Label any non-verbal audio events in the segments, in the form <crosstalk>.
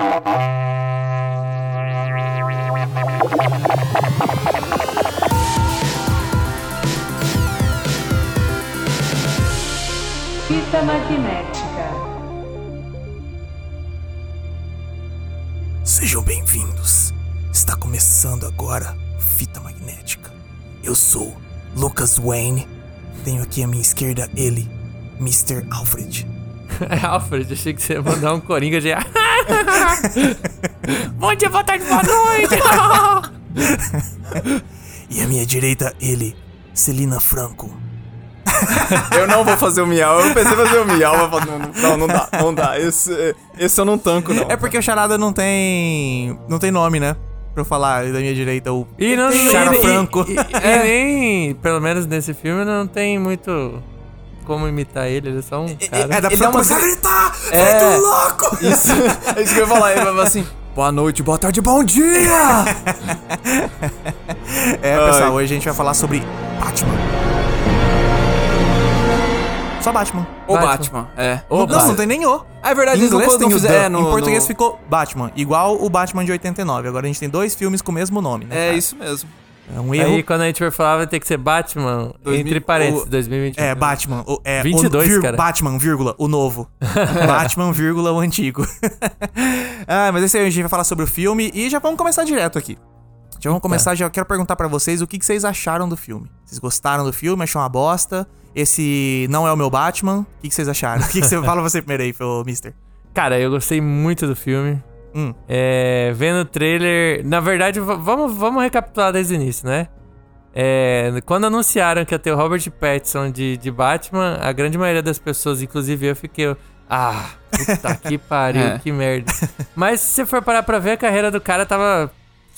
Fita magnética. Sejam bem-vindos. Está começando agora Fita Magnética. Eu sou Lucas Wayne. Tenho aqui à minha esquerda ele, Mr. Alfred. <laughs> É, Alfred, achei que você ia mandar um coringa <laughs> de. Bom dia, boa tarde, boa noite! <laughs> E à minha direita ele, Celina Franco. Eu não vou fazer o miau. Eu pensei em fazer o miau, mas não, não, não, dá, não dá. Esse, esse eu não tanco, não. É porque o Charada não tem. não tem nome, né? Pra eu falar da minha direita o. E não Chara e- Franco. E, e- e nem, pelo menos nesse filme, não tem muito como imitar ele, ele é só um cara. É, dá pra Ele é uma- começar a gritar! É. Feito louco! <laughs> Isso, é isso que eu ia falar. Ele vai falar assim, boa noite, boa tarde, bom dia! <laughs> É, pessoal, hoje a gente vai falar sobre Batman. Só Batman. O Batman. Batman, é. Ô, não, Batman. não tem nem o. Ah, é verdade, Em eles não, inglês não tem o fizeram. The, é, no, em português no- ficou Batman, igual o Batman de 89. Agora a gente tem dois filmes com o mesmo nome, né? É cara? isso mesmo. É um erro. Aí quando a gente for falar, vai ter que ser Batman, 2000 entre parênteses, o- 2021. É, Batman. O, é, 22, o, vir- cara. Batman, vírgula, o novo. <laughs> Batman, vírgula, o antigo. <laughs> ah, mas esse aí a gente vai falar sobre o filme e já vamos começar direto aqui. Já vamos começar, já quero perguntar pra vocês o que, que vocês acharam do filme. Vocês gostaram do filme? Achou uma bosta? Esse não é o meu Batman? O que, que vocês acharam? O que, que você <laughs> fala você primeiro aí, Mister? Cara, eu gostei muito do filme. Hum. É, vendo o trailer. Na verdade, vamos, vamos recapitular desde o início, né? É, quando anunciaram que ia ter o Robert Pattinson de, de Batman, a grande maioria das pessoas, inclusive eu, fiquei. Ah, puta <laughs> que pariu, É. que merda. Mas se você for parar pra ver, a carreira do cara tava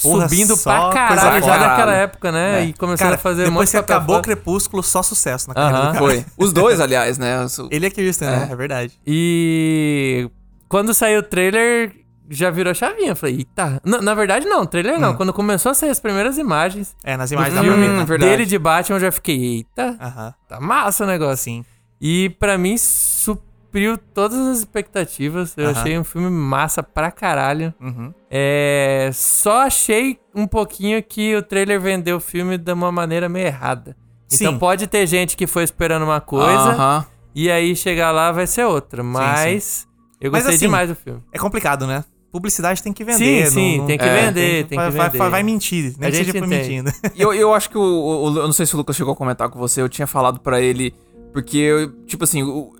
Porra, subindo pra caralho já naquela época, né? É. E começando Cara, a fazer depois de que acabou o foda. Crepúsculo, só sucesso na carreira Aham. do cara. Foi. Os dois, aliás, né? Os- <laughs> Ele é Kirsten, né? É verdade. E quando saiu o trailer, já virou chavinha. Eu falei, eita. Na, na verdade, não, trailer não. Quando começou a sair as primeiras imagens É, nas imagens da filme filme, né? verdade. dele de Batman, eu já fiquei, eita, Aham, tá massa o negócio. sim. E pra mim, supriu todas as expectativas. Eu Aham. achei um filme massa pra caralho. Uhum. É, só achei um pouquinho que o trailer vendeu o filme de uma maneira meio errada. Então Sim. pode ter gente que foi esperando uma coisa Aham. e aí chegar lá vai ser outra. Mas eu Mas gostei assim, demais do filme. É complicado, né? Publicidade tem que vender. Sim, sim, não- não- tem que é, vender, tem que vai, vai- vender. vai- vai mentir, nem A que seja entende. mentindo. E eu, eu acho que o, o- Eu não sei se o Lucas chegou a comentar com você, eu tinha falado pra ele. Porque, eu, tipo assim, o-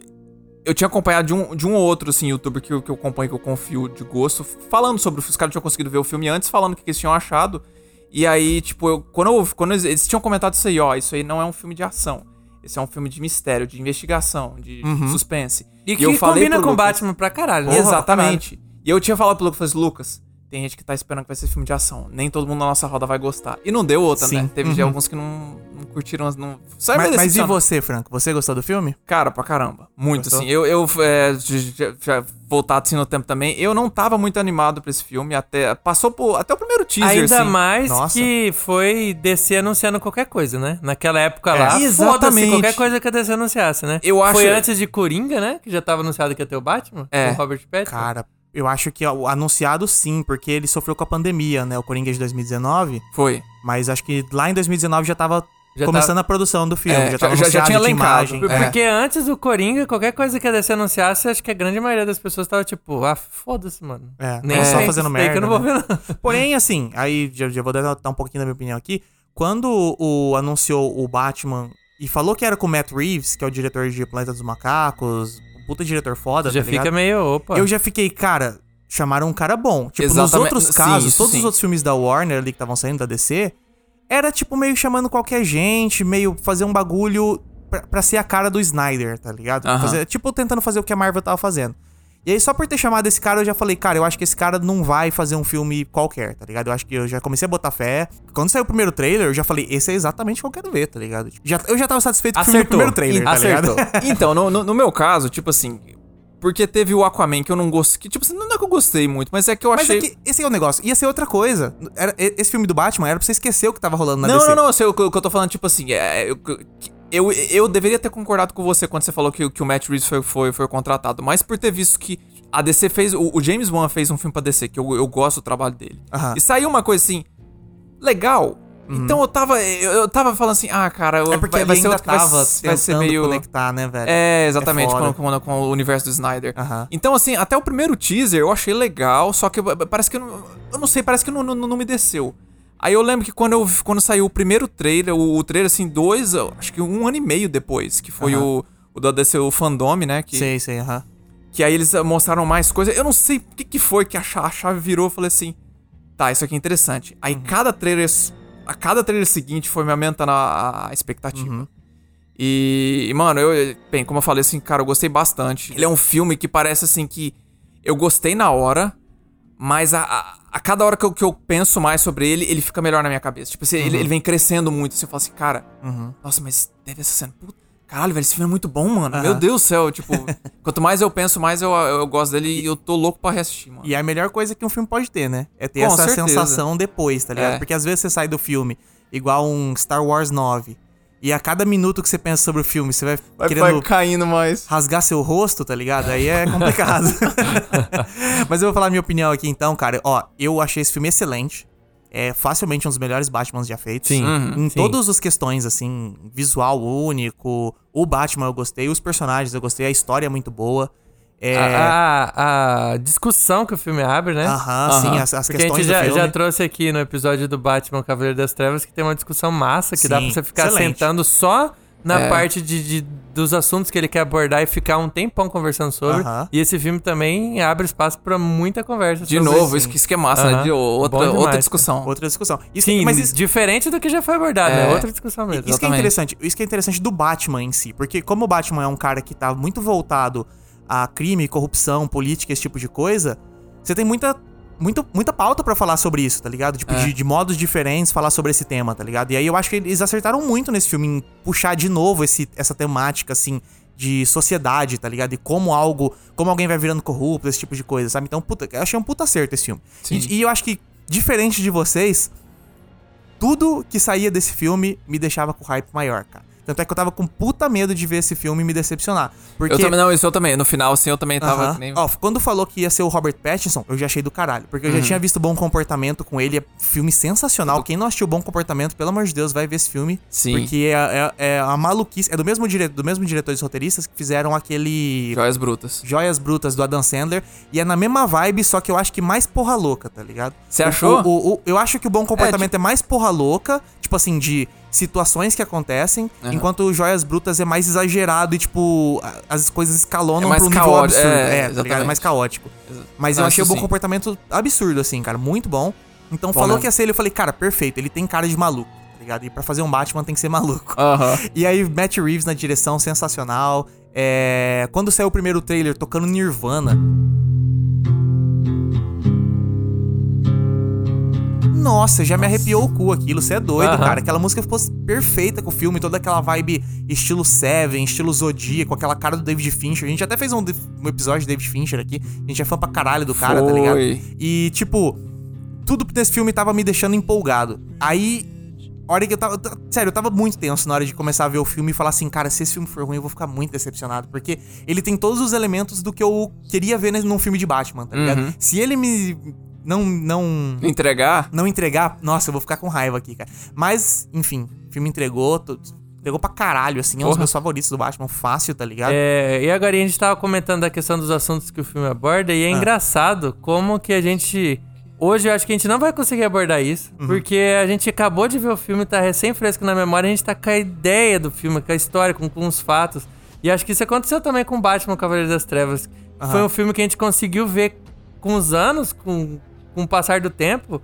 eu tinha acompanhado de um, de um ou outro, assim, youtuber que, eu- que eu acompanho, que eu confio de gosto, falando sobre o filme. Os caras tinham conseguido ver o filme antes, falando o que, que eles tinham achado. E aí, tipo, eu, quando, eu, quando eles, eles tinham comentado isso aí, ó, isso aí não é um filme de ação. Esse é um filme de mistério, de investigação, de suspense. E que eu combina com Lucas- Batman pra caralho. né? Exatamente. E eu tinha falado pro Lucas, falei, Lucas, tem gente que tá esperando que vai ser filme de ação. Nem todo mundo na nossa roda vai gostar. E não deu outra, Sim. né? Teve Uhum. alguns que não, não curtiram. Não... Só mas, mas e você, Franco? Você gostou do filme? Cara, pra caramba. Muito, Gostou? assim. Eu, eu é, já, já voltado assim no tempo também. Eu não tava muito animado pra esse filme. Até, passou por, até o primeiro teaser, Ainda assim. mais Nossa. que foi DC anunciando qualquer coisa, né? Naquela época É, lá, exatamente. qualquer coisa que a DC anunciasse, né? Eu acho- Foi antes de Coringa, né? Que já tava anunciado que ia ter o Batman. É. Com o Robert Pattinson. Cara, eu acho que o anunciado sim, porque ele sofreu com a pandemia, né? O Coringa de 2019. Foi. Mas acho que lá em 2019 já tava Já começando a produção do filme. É, já tava já- já tinha tinha elencado. imagem. É. Porque antes do Coringa, qualquer coisa que a DC anunciasse, acho que a grande maioria das pessoas tava tipo, ah, foda-se, mano. É, Nem tava só fazendo merda. que eu não vou né? ver, não. <laughs> Porém, assim, aí já, já vou dar, dar um pouquinho da minha opinião aqui. Quando o, anunciou o Batman e falou que era com o Matt Reeves, que é o diretor de Planeta dos Macacos, puta diretor foda, Já tá fica meio, opa. Eu já fiquei, cara, chamaram um cara bom. Tipo, nos Exatamente, outros sim, casos, isso todos sim. os outros filmes da Warner ali que estavam saindo da DC, era tipo meio chamando qualquer gente, meio fazer um bagulho pra, pra ser a cara do Snyder, tá ligado? Aham. Fazer- tipo, tentando fazer o que a Marvel tava fazendo. E aí, só por ter chamado esse cara, eu já falei, cara, eu acho que esse cara não vai fazer um filme qualquer, tá ligado? Eu acho que eu já comecei a botar fé. Quando saiu o primeiro trailer, eu já falei, esse é exatamente o que eu quero ver, tá ligado? Já, eu já tava satisfeito com o Acertou. primeiro trailer, tá Acertou. ligado? <laughs> então, no, no- no meu caso, tipo assim. Porque teve o Aquaman que eu não gostei. Que, tipo assim, não é que eu gostei muito, mas é que eu Mas achei. é que esse é o negócio. Ia ser outra coisa. Era- esse filme do Batman era pra você esquecer o que tava rolando na não, DC. não, não, eu sei o que, o que eu tô falando, tipo assim, é, eu, eu, eu deveria ter concordado com você quando você falou que, que o Matt Reeves foi, foi, foi contratado, mas por ter visto que a DC fez. O, o James Wan fez um filme pra DC, que eu, eu gosto do trabalho dele. E saiu uma coisa assim. Legal. Então eu tava. Eu, eu tava falando assim, ah, cara, eu- É porque vai, ser outro que vai, vai ser meio. conectar, né, velho? É, exatamente, É com, com- com o universo do Snyder. Aham. Então, assim, até o primeiro teaser eu achei legal, só que parece que eu não, eu não sei, parece que não, não, não me desceu. Aí eu lembro que quando, eu, quando saiu o primeiro trailer, o, o trailer, assim, dois, acho que um ano e meio depois, que foi Aham. o, o da DC, o Fandome, né? Que, Sei, sei, aham. que aí eles mostraram mais coisas. Eu não sei o que, que foi que a chave, a chave virou. Eu falei assim: tá, isso aqui é interessante. Aí cada trailer. A cada trailer seguinte foi me aumentando a, a expectativa. E, e, mano, eu. Bem, como eu falei assim, cara, eu gostei bastante. Ele é um filme que parece assim que eu gostei na hora, mas a, a, a cada hora que eu, que eu penso mais sobre ele, ele fica melhor na minha cabeça. Tipo assim, ele, ele vem crescendo muito. Você fala assim, cara, nossa, mas teve essa cena. Puta, caralho, velho, esse filme é muito bom, mano. Meu Aham. Deus do céu. Tipo, <laughs> quanto mais eu penso, mais eu, eu gosto dele e eu tô louco pra reassistir, mano. E é a melhor coisa que um filme pode ter, né? É ter Com essa certeza. sensação depois, tá ligado? É. Porque às vezes você sai do filme igual um Star Wars 9. E a cada minuto que você pensa sobre o filme, você vai, querendo caindo mais. rasgar seu rosto, tá ligado? Aí é complicado. <laughs> Mas eu vou falar a minha opinião aqui então, cara. Ó, eu achei esse filme excelente. É facilmente um dos melhores Batmans já feitos. Sim. Em Sim. todas as questões, assim, visual único, o Batman eu gostei, os personagens eu gostei, a história é muito boa. É. A, a- a discussão que o filme abre, né? Aham, sim, as, as Porque a gente já, já trouxe aqui no episódio do Batman Cavaleiro das Trevas que tem uma discussão massa, que dá Sim, pra você ficar excelente. sentando só na É. parte de, de- dos assuntos que ele quer abordar e ficar um tempão conversando sobre. Aham. E esse filme também abre espaço pra muita conversa. De novo, isso. isso que, isso que é massa, né? Aham. De outra, demais, outra cara. discussão. Outra discussão. Isso, Sim, mas isso, diferente do que já foi abordado, É. né? Outra discussão mesmo. isso que é interessante. Isso que é interessante do Batman em si. Porque como o Batman é um cara que tá muito voltado a crime, corrupção, política, esse tipo de coisa, você tem muita. Muita, muita pauta pra falar sobre isso, tá ligado? Tipo, É. de, de modos diferentes falar sobre esse tema, tá ligado? E aí eu acho que eles acertaram muito nesse filme em puxar de novo esse, essa temática, assim, de sociedade, tá ligado? E como algo. Como alguém vai virando corrupto, esse tipo de coisa, sabe? Então, puta, eu achei um puta acerto esse filme. E, e eu acho que, diferente de vocês, tudo que saía desse filme me deixava com hype maior, cara. Tanto é que eu tava com puta medo de ver esse filme e me decepcionar. Porque. Eu também, não, isso eu também. No final, assim, eu também tava. Aham. que nem- Ó, quando falou que ia ser o Robert Pattinson, eu já achei do caralho. Porque eu já tinha visto Bom Comportamento com ele. É filme sensacional. Quem não assistiu Bom Comportamento, pelo amor de Deus, vai ver esse filme. Sim. Porque é, é, é a maluquice. É do mesmo, dire... do mesmo diretor e roteiristas que fizeram aquele. Joias brutas. Joias Brutas do Adam Sandler. E é na mesma vibe, só que eu acho que mais porra louca, tá ligado? Você achou? o- o- o- eu acho que o Bom Comportamento tipo é, mais porra louca, tipo assim, de situações que acontecem, Aham. enquanto Joias Brutas é mais exagerado e, tipo, as coisas escalonam É um nível absurdo. é, É, tá. É mais caótico. Mas eu achei o Bom. Comportamento absurdo, assim, cara. Muito bom. Então Bom falou mesmo. que ia ser ele, eu falei, cara, perfeito. Ele tem cara de maluco, tá ligado? E pra fazer um Batman tem que ser maluco. Aham. <laughs> E aí, Matt Reeves na direção, sensacional. É... Quando saiu o primeiro trailer tocando Nirvana. Nossa, já me arrepiou o cu aquilo, você é doido, Aham. cara. Aquela música ficou perfeita com o filme, toda aquela vibe estilo Seven, estilo Zodíaco, aquela cara do David Fincher. A gente até fez um, um episódio de David Fincher aqui. A gente é fã pra caralho do cara, tá ligado? Foi. E, tipo, tudo nesse filme tava me deixando empolgado. Aí, hora que eu tava. Sério, eu tava muito tenso na hora de começar a ver o filme e falar assim, cara, se esse filme for ruim, eu vou ficar muito decepcionado. Porque ele tem todos os elementos do que eu queria ver num filme de Batman, tá ligado? Uhum. Se ele me. Não. Não. Entregar? Não entregar, nossa, eu vou ficar com raiva aqui, cara. Mas, enfim, o filme entregou. Entregou pra caralho, assim. É um dos meus favoritos do Batman, fácil, tá ligado? É, e agora a gente tava comentando da questão dos assuntos que o filme aborda, e é engraçado como que a gente. Hoje eu acho que a gente não vai conseguir abordar isso, porque a gente acabou de ver o filme, tá recém fresco na memória, a gente tá com a ideia do filme, com a história, com, com os fatos. E acho que isso aconteceu também com Batman Cavaleiro das Trevas. Foi um filme que a gente conseguiu ver com os anos, com, com o passar do tempo,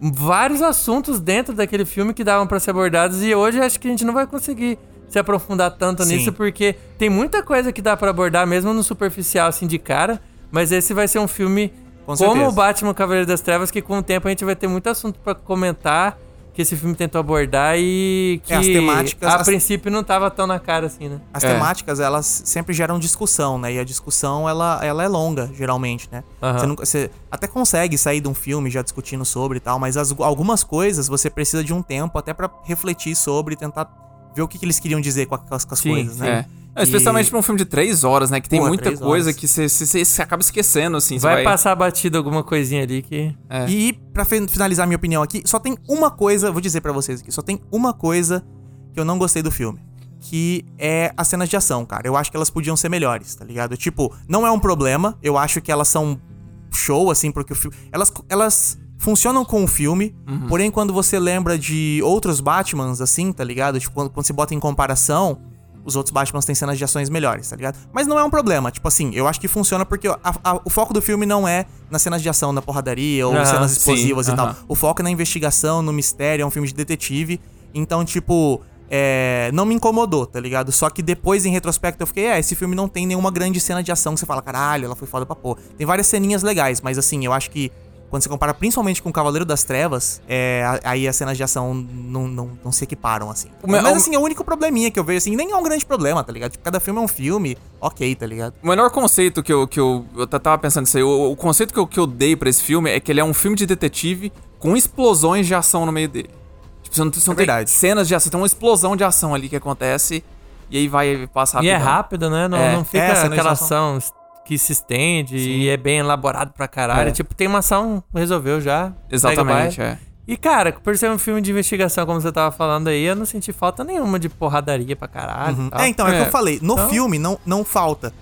vários assuntos dentro daquele filme que davam pra ser abordados e hoje acho que a gente não vai conseguir se aprofundar tanto Sim. nisso porque tem muita coisa que dá pra abordar mesmo no superficial assim de cara, mas esse vai ser um filme Com como o Batman Cavaleiro das Trevas que com o tempo a gente vai ter muito assunto pra comentar que esse filme tentou abordar e que É, as temáticas- a as- princípio não tava tão na cara assim, né? As É. temáticas, elas sempre geram discussão, né? E a discussão, ela, ela é longa, geralmente, né? Aham. Você, nunca- você até consegue sair de um filme já discutindo sobre e tal, mas as- algumas coisas você precisa de um tempo até pra refletir sobre e tentar ver o que, que eles queriam dizer com, a- com as, Sim, coisas, né? É, especialmente E- pra um filme de três horas, né? Que tem Porra, muita coisa horas. que você- acaba esquecendo, assim. você Vai, passar batido alguma coisinha ali que. É. E pra fi- finalizar minha opinião aqui, só tem uma coisa, vou dizer pra vocês aqui, só tem uma coisa que eu não gostei do filme. Que é as cenas de ação, cara. Eu acho que elas podiam ser melhores, tá ligado? Tipo, não é um problema. Eu acho que elas são show, assim, porque o filme. Elas, elas funcionam com o filme. Porém, quando você lembra de outros Batmans, assim, tá ligado? Tipo, quando, quando você bota em comparação, os outros Batmans têm cenas de ações melhores, tá ligado? Mas não é um problema. Tipo assim, eu acho que funciona porque a- a- o foco do filme não é nas cenas de ação, na porradaria ou Aham, cenas sim, explosivas e tal. O foco é na investigação, no mistério, é um filme de detetive. Então, tipo, é, não me incomodou, tá ligado? Só que depois, em retrospecto, eu fiquei, é, esse filme não tem nenhuma grande cena de ação que você fala, caralho, ela foi foda pra pôr. Tem várias ceninhas legais, mas assim, eu acho que quando você compara principalmente com o Cavaleiro das Trevas, é, aí as cenas de ação não, não, não se equiparam, assim. Mas o- assim, é o único probleminha que eu vejo, assim, nem é um grande problema, tá ligado? Tipo, cada filme é um filme, ok, tá ligado? O melhor conceito que eu, que eu, eu tava pensando nisso aí, o, o conceito que eu, que eu dei pra esse filme é que ele é um filme de detetive com explosões de ação no meio dele. Tipo, você não, você não É tem verdade. cenas de ação, tem uma explosão de ação ali que acontece e aí vai passar E é rápido, né? Não, É. não fica É, aquela ação. Que se estende e é bem elaborado pra caralho. É. Tipo, tem uma ação, resolveu já. Exatamente, é. E, cara, por ser um filme de investigação, como você tava falando aí, eu não senti falta nenhuma de porradaria pra caralho. tal. É, então, é o que É. eu falei. No Então- filme não, não falta.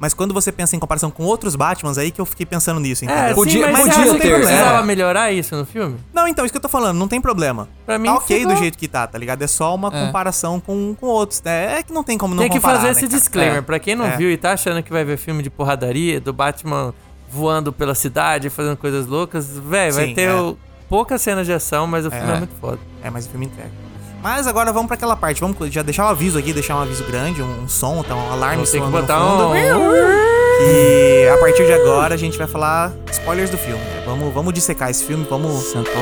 Mas quando você pensa em comparação com outros Batmans, aí que eu fiquei pensando nisso, entendeu? É, Podia- sim, mas podia você acha que ter, precisava é. melhorar isso no filme? Não, então, isso que eu tô falando, não tem problema. Pra mim, tá ok ficou- do jeito que tá, tá ligado? É só uma É. comparação com, com outros, né? É que não tem como não Tem que comparar, fazer né, esse cara? disclaimer. É. Pra quem não É. viu e tá achando que vai ver filme de porradaria, do Batman voando pela cidade, fazendo coisas loucas, velho, vai ter é. o- poucas cenas de ação, mas o filme é, É. muito foda. É, mas o filme entrega. Mas agora vamos pra aquela parte. Vamos já deixar o aviso aqui, deixar um aviso grande, um, um som, tá, um alarme Vou ter que botar fundo. um... E a partir de agora a gente vai falar spoilers do filme. né? Vamos, vamos dissecar esse filme, vamos sentar.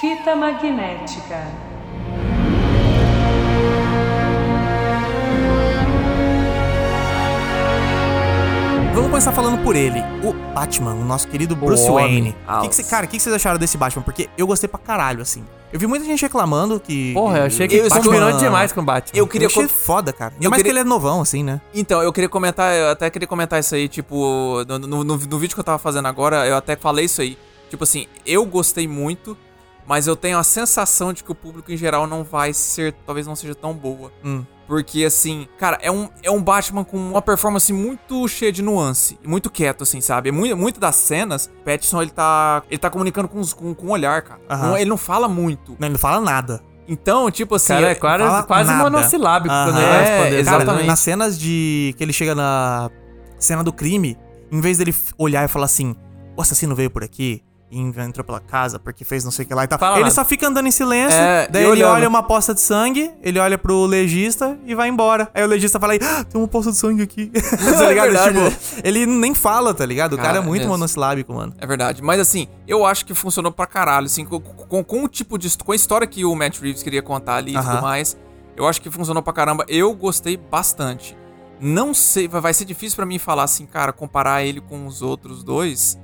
Fita magnética. Começar falando por ele, o Batman, o nosso querido Bruce homem. Wayne. Que que cê- cara, o que que vocês acharam desse Batman? Porque eu gostei pra caralho, assim. Eu vi muita gente reclamando que. Porra, eu achei que Eu- combinou demais com o Batman. Eu Eu queria achei co- foda, cara. Ainda Eu mais queria- que ele é novão, assim, né? Então, eu queria comentar, eu até queria comentar isso aí, tipo, no, no, no- no vídeo que eu tava fazendo agora, eu até falei isso aí. Tipo assim, eu gostei muito, mas eu tenho a sensação de que o público em geral não vai ser, talvez não seja tão boa. Hum. Porque, assim, cara, é um, é um Batman com uma performance muito cheia de nuance. e Muito quieto, assim, sabe? Muito, muito das cenas, Pattinson, ele tá, ele tá comunicando com, os- com, com o olhar, cara. Ele não fala muito. Não, ele não fala nada. Então, tipo assim... Cara, é quase, quase monossilábico quando ele vai É, responder. exatamente. Cara, nas cenas de. que ele chega na cena do crime, em vez dele olhar e falar assim: o assassino veio por aqui e entrou pela casa porque fez não sei o que lá e tal. Fala ele nada. só fica andando em silêncio, É, daí ele olhando. olha uma poça de sangue, ele olha pro legista e vai embora. Aí o legista fala aí, ah, tem uma poça de sangue aqui. <laughs> tá ligado? verdade, tipo, ele nem fala, tá ligado? O cara, Cara, é muito mesmo. monossilábico, mano. É verdade. Mas assim, eu acho que funcionou pra caralho, assim, com, com, com o tipo de. com a história que o Matt Reeves queria contar ali e Aham. tudo mais. Eu acho que funcionou pra caramba. Eu gostei bastante. Não sei, vai ser difícil pra mim falar assim, cara, comparar ele com os outros dois.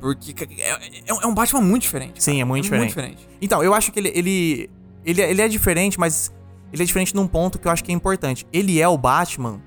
Porque é, é- é um Batman muito diferente. Sim, cara. é muito diferente. Muito diferente. Então, eu acho que ele, ele, ele, ele é diferente, mas ele é diferente num ponto que eu acho que é importante. Ele é o Batman.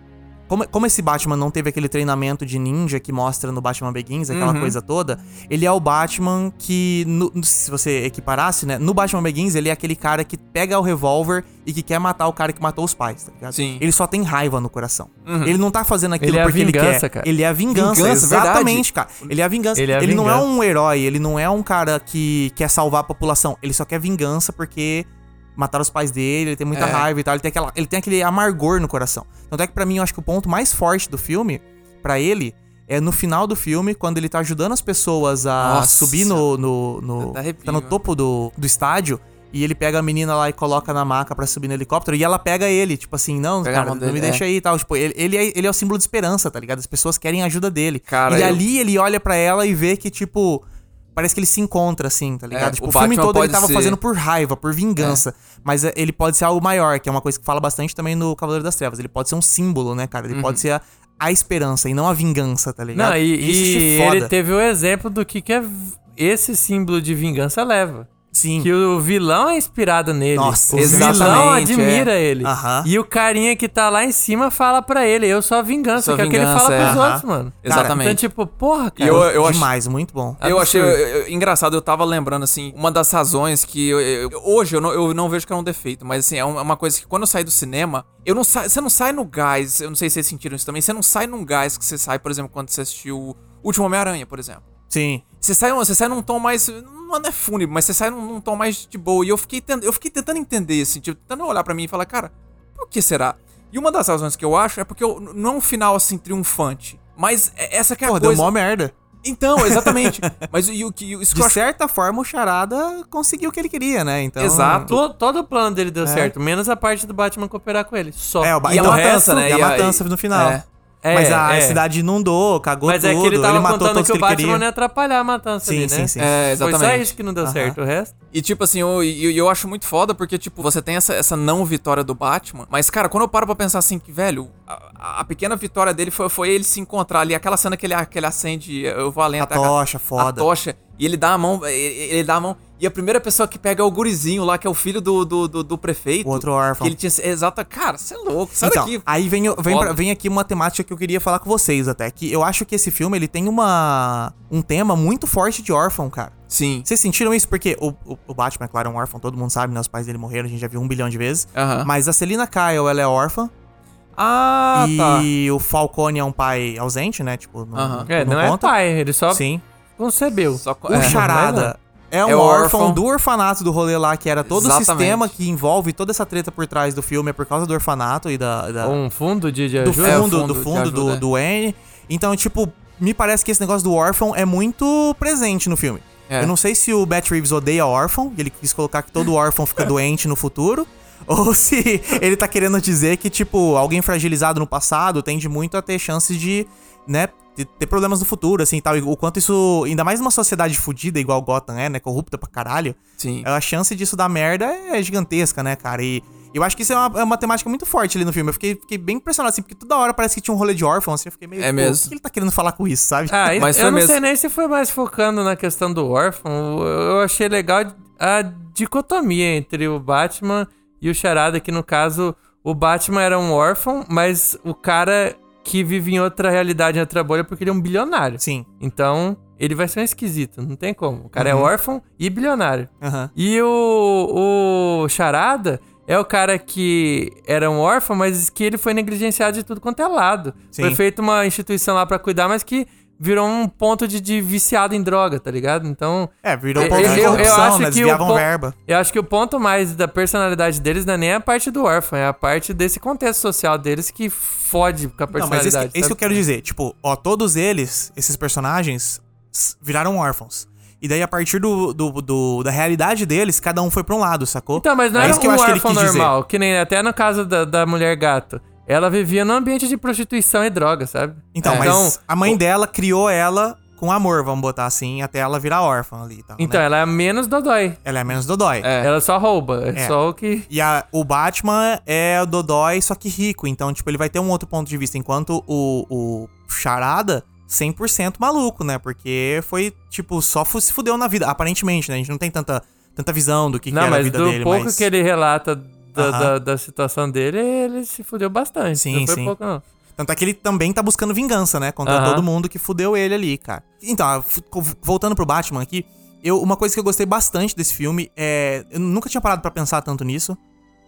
Como, como esse Batman não teve aquele treinamento de ninja que mostra no Batman Begins, aquela Uhum. coisa toda, ele é o Batman que, no- se você equiparasse, né? No Batman Begins, ele é aquele cara que pega o revólver e que quer matar o cara que matou os pais, tá ligado? Sim. Ele só tem raiva no coração. Uhum. Ele não tá fazendo aquilo Ele é porque ele vingança, quer. cara. Ele é a vingança, Vingança, exatamente, cara. Ele é a vingança. Ele é a ele não é vingança. um herói, ele não é um cara que quer salvar a população. Ele só quer vingança porque mataram os pais dele, ele tem muita É. raiva e tal. Ele tem, aquela, ele tem aquele amargor no coração. Tanto é que pra mim, eu acho que o ponto mais forte do filme, pra ele, é no final do filme, quando ele tá ajudando as pessoas a Nossa. subir no. no, no arrepio, tá no né? topo do, do estádio. E ele pega a menina lá e coloca na maca pra subir no helicóptero. E ela pega ele, tipo assim, não, Pega cara, não me deixa aí e tal. Tipo, ele, ele, é, ele é o símbolo de esperança, tá ligado? As pessoas querem a ajuda dele. Cara, e eu- ali ele olha pra ela e vê que, tipo, parece que ele se encontra, assim, tá ligado? É, tipo, o o, filme todo ele tava ser- fazendo por raiva, por vingança. Mas é, ele pode ser algo maior, que é uma coisa que fala bastante também no Cavaleiro das Trevas. Ele pode ser um símbolo, né, cara? Ele pode ser a, a esperança e não a vingança, tá ligado? Não, e, e é ele teve o exemplo do que, que é esse símbolo de vingança leva. Sim. que o vilão é inspirado nele. Nossa, o vilão exatamente, admira é. ele. Aham. E o carinha que tá lá em cima fala pra ele, eu sou a vingança, Sou que é o que ele vingança, fala é. pros Aham. outros, mano. Exatamente. Então, tipo, porra, cara. eu, eu Demais, muito bom. Eu achei eu- eu- engraçado, eu tava lembrando, assim, uma das razões que eu- eu- hoje eu não, eu não vejo que é um defeito, mas assim, é é uma coisa que quando eu saí do cinema, eu não sa, você não sai no gás, eu não sei se vocês sentiram isso também, você não sai num gás que você sai, por exemplo, quando você assistiu o Último Homem-Aranha, por exemplo. Sim. Você sai, você sai num tom mais. Não é fúnebre, mas você sai num, num tom mais de boa. E eu fiquei, tent- eu fiquei tentando entender, assim, tipo, tentando olhar pra mim e falar, cara, por que será? E uma das razões que eu acho é porque eu, não é um final assim triunfante. Mas é- essa que é a Pô, deu coisa. mó merda. Então, exatamente. mas e o que isso De acho certa forma, o Charada conseguiu o que ele queria, né? Então, Exato. To- todo o plano dele deu certo, menos a parte do Batman cooperar com ele. Só. É, o ba- E a então, matança, o né? resto- E E a a- matança no final. É. É, Mas a é. cidade inundou, cagou Mas tudo, é que ele tava matou contando que o ele Batman queria. não ia atrapalhar a matança Sim, ali, sim, né? sim. É, Foi exatamente. só isso que não deu Aham. certo, o resto... E tipo assim, eu, eu, eu acho muito foda porque, tipo, você tem essa, essa não vitória do Batman. Mas, cara, quando eu paro pra pensar assim, que, velho, a, a pequena vitória dele foi, foi ele se encontrar ali. Aquela cena que ele, que ele acende, eu vou além A até tocha, a foda. tocha. E ele dá a mão, ele, ele dá a mão. E a primeira pessoa que pega é o gurizinho lá, que é o filho do, do, do, do prefeito. O outro órfão. Que ele tinha. Exata. Cara, você é louco. Sai Então, daqui. aí vem, vem, pra- vem aqui uma temática que eu queria falar com vocês até, que eu acho que esse filme, ele tem uma um tema muito forte de órfão, cara. Sim. Vocês sentiram isso? Porque o, o, o Batman, é claro, é um órfão, todo mundo sabe, né? Os pais dele morreram, a gente já viu um bilhão de vezes. Mas a Selina Kyle, ela é órfã. Ah, tá. e o Falcone é um pai ausente, né? Tipo, não, Aham. É, não, é conta. pai, ele só Sim. concebeu. Só O é. Charada é um É órfão, órfão. do orfanato do rolê lá, que era todo o Exatamente. sistema que envolve toda essa treta por trás do filme, é por causa do orfanato e da. da- Um fundo de, de do ajuda. É, o fundo, fundo do fundo do, do N. Então, tipo, me parece que esse negócio do órfão é muito presente no filme. É. Eu não sei se o Bat Reeves odeia órfão, e ele quis colocar que todo órfão fica <laughs> doente no futuro. Ou se ele tá querendo dizer que, tipo, alguém fragilizado no passado tende muito a ter chances de, né, de ter problemas no futuro, assim, e tal. E o quanto isso, ainda mais numa sociedade fodida, igual Gotham é, né, corrupta pra caralho, Sim. a chance disso dar merda é gigantesca, né, cara? E eu acho que isso é uma, é uma temática muito forte ali no filme. Eu fiquei, fiquei bem impressionado, assim, porque toda hora parece que tinha um rolê de órfão, assim, eu fiquei meio. É mesmo. O que ele tá querendo falar com isso, sabe? Ah, <laughs> Mas eu não mesmo. sei nem se foi mais focando na questão do órfão. Eu achei legal a dicotomia entre o Batman e o Charada, que no caso o Batman era um órfão, mas o cara que vive em outra realidade, em outra bolha, porque ele é um bilionário. Sim. Então, ele vai ser um esquisito, não tem como. O cara Uhum. é órfão e bilionário. Aham. E o, o Charada é o cara que era um órfão, mas que ele foi negligenciado de tudo quanto é lado. Sim. Foi feita uma instituição lá pra cuidar, mas que virou um ponto de, de viciado em droga, tá ligado? Então, É, virou Eu- ponto de eu- eu corrupção, acho né? que o Desviavam pon- verba. eu acho que o ponto mais da personalidade deles não é nem a parte do órfão, é a parte desse contexto social deles que fode com a Não, mas personalidade. isso, que- isso que eu quero dizer. Tipo, ó, todos eles, esses personagens, viraram órfãos. E daí, a partir do, do- do- da realidade deles, cada um foi pra um lado, sacou? Então, mas não é era isso que eu um acho que ele dizer. normal, que nem até no caso da, da mulher gato. Ela vivia num ambiente de prostituição e droga, sabe? Então, É. mas a mãe o- dela criou ela com amor, vamos botar assim, até ela virar órfã ali tal. Então, né? ela é menos dodói. Ela é menos Dodói. É. Ela só rouba. É, É. só o que. E a- o Batman é o Dodói, só que rico. Então, tipo, ele vai ter um outro ponto de vista. Enquanto o, o Charada, 100% maluco, né? Porque foi, tipo, só se fudeu na vida. Aparentemente, né? A gente não tem tanta, tanta visão do que, que não, era a mas vida do dele. pouco mas... que ele relata da, da, da situação dele, ele se fudeu bastante. Sim, não foi sim. pouco, não. Tanto é que ele também tá buscando vingança, né? Contra todo mundo que fudeu ele ali, cara. Então, f- voltando pro Batman aqui, eu, uma coisa que eu gostei bastante desse filme é. Eu nunca tinha parado pra pensar tanto nisso.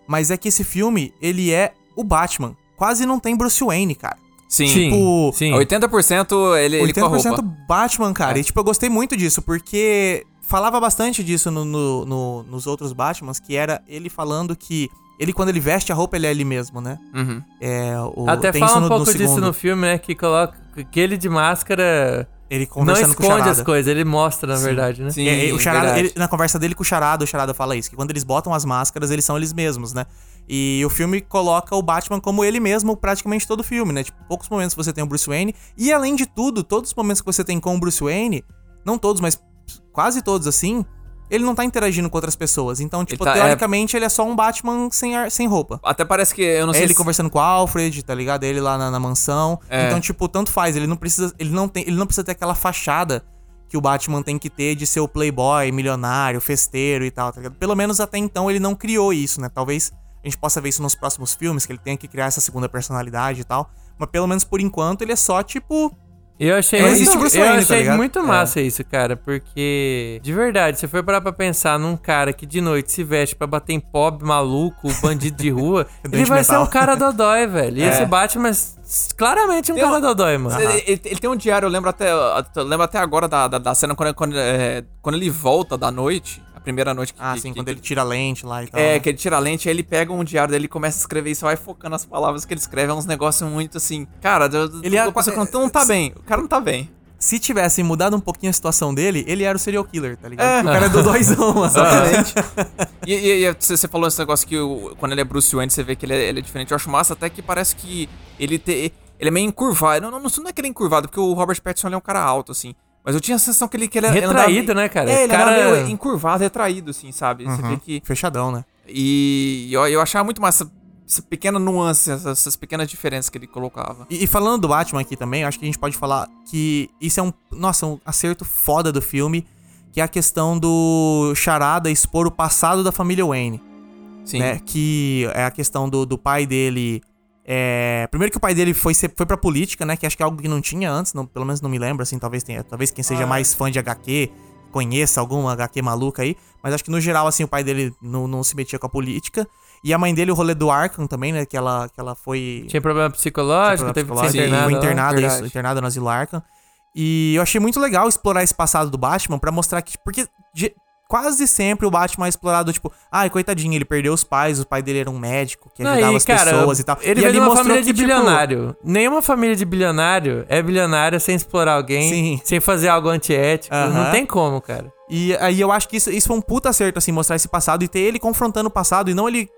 Mas é que esse filme, ele é o Batman. Quase não tem Bruce Wayne, cara. Sim. Tipo, sim. 80% ele, ele com a 80% roupa. Batman, cara. É. E, tipo, eu gostei muito disso, porque falava bastante disso no, no- no- nos outros Batmans, que era ele falando que ele, quando ele veste a roupa, ele é ele mesmo, né? Uhum. É, o, Até tem fala isso um no- pouco no disso segundo. no filme, né? Que coloca que ele de máscara Ele não conversando com o esconde as coisas, ele mostra, na verdade, né? Sim, É, é, o Charada, verdade. ele- na conversa dele com o Charada, o Charada fala isso, que quando eles botam as máscaras, eles são eles mesmos, né? E o filme coloca o Batman como ele mesmo praticamente todo o filme, né? Tipo, poucos momentos você tem o Bruce Wayne, e além de tudo, todos os momentos que você tem com o Bruce Wayne, não todos, mas quase todos assim, ele não tá interagindo com outras pessoas. Então, tipo, tá- é- teoricamente, ele é só um Batman sem, ar- sem roupa. Até parece que, eu não É sei ele se... conversando com o Alfred, tá ligado? Ele lá na, na mansão. É. Então, tipo, tanto faz. Ele não precisa. Ele não tem. Ele não precisa ter aquela fachada que o Batman tem que ter de ser o playboy, milionário, festeiro e tal, tá ligado? Pelo menos até então ele não criou isso, né? Talvez a gente possa ver isso nos próximos filmes, que ele tenha que criar essa segunda personalidade e tal. Mas pelo menos por enquanto ele é só, tipo, Eu achei, É, Bruce eu Wayne, tá achei ligado? muito massa isso, cara, porque, de verdade, se for parar pra pensar num cara que de noite se veste pra bater em pobre, maluco, bandido de rua, <laughs> ele Doente vai ser mental. um cara dodói, velho. E É. esse Batman é claramente um Tem cara um- dodói, mano. Ele, ele- ele tem um diário, eu lembro até, eu lembro até agora da, da, da cena quando, quando, é, quando ele volta da noite, primeira noite que. ah, que- sim, que- quando ele tira a lente lá e tal. É, né? que ele tira a lente, aí ele pega um diário dele e começa a escrever e só vai focando as palavras que ele escreve. É uns negócios muito assim. Cara, eu, Ele eu é- penso, quando não tá bem. O cara não tá bem. Se tivessem mudado um pouquinho a situação dele, ele era o serial killer, tá ligado? É. O cara é dodóizão, <laughs> Exatamente. <laughs> e, e- e você, falou esse negócio que o- quando ele é Bruce Wayne, você vê que ele é, ele é diferente. Eu acho massa até que parece que ele, te, ele é meio encurvado. Não, não, não é que ele é encurvado, porque o Robert Pattinson é um cara alto, assim. Mas eu tinha a sensação que ele, que ele ele Retraído, andava- né, cara? É, ele Cara- meio encurvado, retraído, assim, sabe? Você Uhum. vê que... Fechadão, né? E eu, eu achava muito massa essa pequena nuance, essas, pequenas diferenças que ele colocava. E, e falando do Batman aqui também, acho que a gente pode falar que isso é um, nossa, um acerto foda do filme, que é a questão do Charada expor o passado da família Wayne, Sim. né? Que é a questão do, do pai dele. É, Primeiro que o pai dele foi, ser- foi pra política, né? Que acho que é algo que não tinha antes, não- pelo menos não me lembro, assim, talvez tenha. Talvez quem seja mais fã de HQ conheça alguma HQ maluca aí. Mas acho que no geral, assim, o pai dele não, não se metia com a política. E a mãe dele, o rolê do Arkham também, né? Que ela, que ela foi. Tinha problema psicológico, Tinha teve que problema ser psicológico, internado. Foi lá. internada, Verdade. isso, internada no Asilo Arkham. E eu achei muito legal explorar esse passado do Batman pra mostrar que. Porque quase sempre o Batman é explorado, tipo, ai, coitadinho, ele perdeu os pais, o pai dele era um médico que ajudava e, as cara, pessoas e tal. Ele e de uma família de que, tipo, bilionário. Nenhuma família de bilionário é bilionária sem explorar alguém, Sim. sem fazer algo antiético. Aham. Não tem como, cara. E aí eu acho que isso, isso foi um puta acerto, assim, mostrar esse passado e ter ele confrontando o passado e não ele.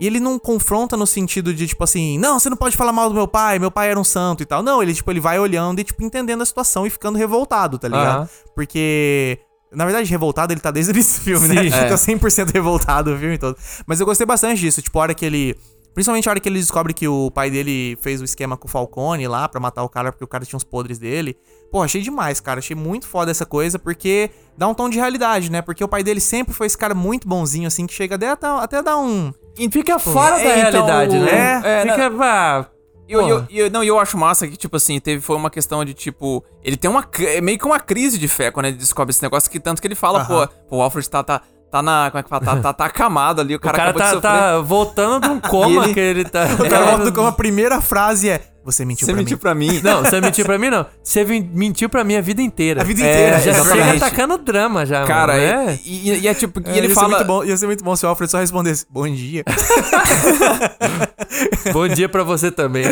E ele não confronta no sentido de, tipo assim, não, você não pode falar mal do meu pai, meu pai era um santo e tal. Não, ele, tipo, ele vai olhando e, tipo, entendendo a situação e ficando revoltado, tá ligado? Porque. Na verdade, revoltado ele tá desde o início do filme, né? Ele Sim. fica 100% revoltado o filme todo. Mas eu gostei bastante disso. Tipo, a hora que ele. Principalmente a hora que ele descobre que o pai dele fez o esquema com o Falcone lá pra matar o cara porque o cara tinha os podres dele. Pô, achei demais, cara. Achei muito foda essa coisa porque dá um tom de realidade, né? Porque o pai dele sempre foi esse cara muito bonzinho, assim, que chega até, até, dar um. Fica fora é, da então, realidade, né? é, Fica, ah, E eu, eu, eu- não, e eu acho massa que, tipo assim, teve, foi uma questão de, tipo, ele tem uma, é meio que uma crise de fé quando ele descobre esse negócio, que tanto que ele fala, Aham. pô, pô, o Alfred tá, tá, tá na, como é que fala, tá, tá, tá acamado ali, o o cara, cara acabou de tá, sofrer. tá voltando de um <laughs> coma ele- que ele tá. <laughs> O cara volta com a primeira frase é: Você mentiu Você pra mentiu mim. pra mim. <laughs> Não, você mentiu pra mim, não. Você mentiu pra mim a vida inteira. A vida É, inteira, Já exatamente. chega atacando drama já, Cara, mano. é, É. e, e é tipo, e É, ele ia fala... Ser muito bom, ia ser muito bom se o Alfred só respondesse: Bom dia. <laughs> Bom dia pra você também.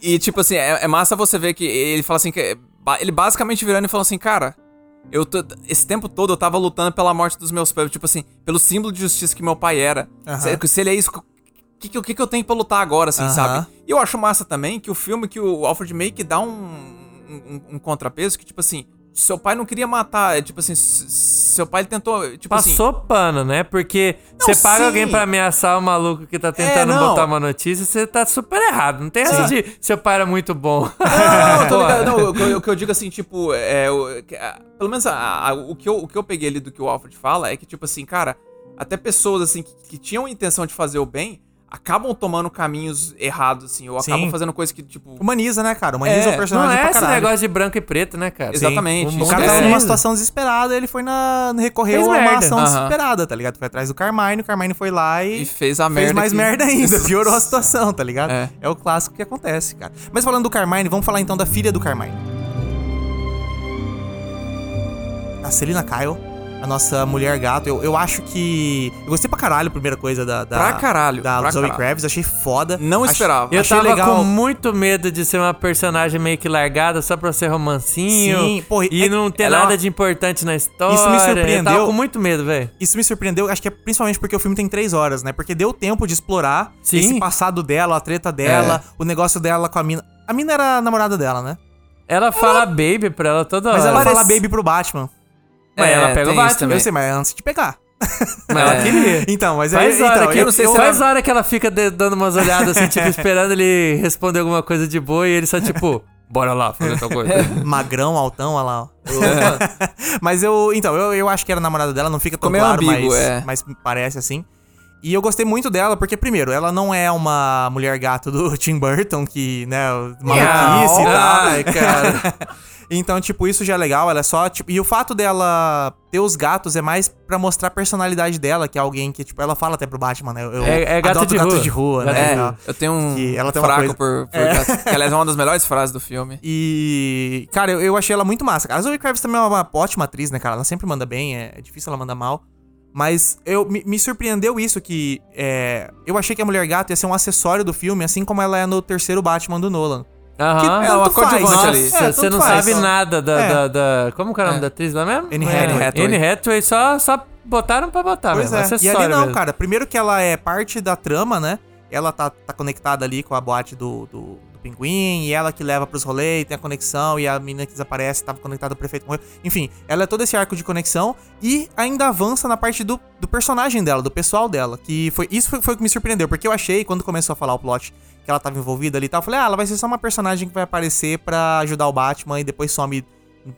E, tipo assim, é, é massa você ver que ele fala assim, que é ele basicamente virando e falando assim, cara, eu esse tempo todo eu tava lutando pela morte dos meus pais, tipo assim, pelo símbolo de justiça que meu pai era. Aham. Se, se ele é isso, que, que, o que que eu tenho pra lutar agora, assim, Aham. sabe? E eu acho massa também que o filme, que o Alfred meio que dá um, um, um contrapeso, que, tipo assim, seu pai não queria matar, é, tipo assim, seu pai tentou, tipo assim... Passou pano, né? Porque você Não, paga sim. alguém pra ameaçar o maluco que tá tentando É, não. botar uma notícia, você tá super errado. Não tem essa de seu pai era muito bom. Não, tô Pô, <laughs> ligado. Não, o, que eu- digo assim, tipo, é. o- que, ah, pelo menos a- a- o, que eu, o que eu peguei ali do que o Alfred fala é que, tipo assim, cara, até pessoas assim que, que tinham intenção de fazer o bem acabam tomando caminhos errados, assim, ou Sim. acabam fazendo coisas que, tipo. Humaniza, né, cara? Humaniza É, o personagem Não é pra esse caralho. negócio de branco e preto, né, cara? Exato. Exatamente. o cara é tava numa situação desesperada, ele foi na. recorreu Fez a uma merda. ação desesperada, tá ligado? Foi atrás do Carmine, o Carmine foi lá e. E fez a merda. Fez mais que- merda ainda, <laughs> piorou a situação, tá ligado? É. É. o clássico que acontece, cara. Mas falando do Carmine, vamos falar então da filha do Carmine. A Celina Kyle, a nossa mulher gato. Eu, eu acho que. Eu gostei pra caralho a primeira coisa da. da Pra caralho, Da pra Zoe caralho. Kravitz, achei foda. Não Ach- esperava. Eu achei tava legal. com muito medo de ser uma personagem meio que largada só pra ser romancinho. Sim, pô, e é- não ter ela é nada uma- de importante na história. Isso me Eu tava surpreendeu. com muito medo, velho. Isso me surpreendeu, acho que é principalmente porque o filme tem três horas, né? Porque deu tempo de explorar Sim. esse passado dela, a treta dela, o negócio dela com a mina. A mina era a namorada dela, né? Ela fala baby pra ela toda hora. Mas ela fala baby pro Batman. Mas É, ela pega o Batman. Eu sei, mas é antes de pegar. Mas ela <laughs> É. queria. Então, mas Faz aí. hora então, que, eu não sei se faz ela- hora que ela fica de- dando umas olhadas assim, tipo, <laughs> esperando ele responder alguma coisa de boa e ele só, tipo, Bora lá fazer tal coisa. <laughs> Magrão, altão, olha lá. ó. mas eu. Então, eu, eu acho que era namorada dela, não fica tão meio claro, ambíguo, mas, é. mas parece assim. E eu gostei muito dela, porque, primeiro, ela não é uma mulher gato do <laughs> Tim Burton, que, né, maluquice e tal. Ai, cara. <laughs> Então, tipo, isso já é legal, ela é só, tipo... E o fato dela ter os gatos é mais pra mostrar a personalidade dela, que é alguém que, tipo, ela fala até pro Batman, né? Eu É- é gato de gatos rua. de rua, Gato né? de rua. tal. Eu tenho um Que ela tem uma fraco coisa- por, por gato, que aliás é uma das melhores frases do filme. E, cara, eu, eu achei ela muito massa. cara. A Zoe Kravitz também é uma ótima atriz, né, cara? Ela sempre manda bem, é, é difícil ela mandar mal. Mas eu, me, me surpreendeu isso, que é, eu achei que a Mulher Gato ia ser um acessório do filme, assim como ela é no terceiro Batman do Nolan. Aham. É uma coadjuvante ali. É, você não faz. sabe nada da, É. da, da- Como que é o nome É. da atriz lá mesmo? Anne É, Hathaway. Anne Hathaway só, só botaram pra botar Pois mesmo. é. E ali não, mesmo. cara. Primeiro que ela é parte da trama, né? Ela tá, tá conectada ali com a boate do, do pinguim, e ela que leva pros rolês, tem a conexão, e a menina que desaparece tava conectada ao prefeito ele. Enfim, ela é todo esse arco de conexão e ainda avança na parte do, do personagem dela, do pessoal dela. Que foi. Isso foi, foi o que me surpreendeu, porque eu achei, quando começou a falar o plot que ela tava envolvida ali e tal, eu falei, ah, ela vai ser só uma personagem que vai aparecer pra ajudar o Batman e depois some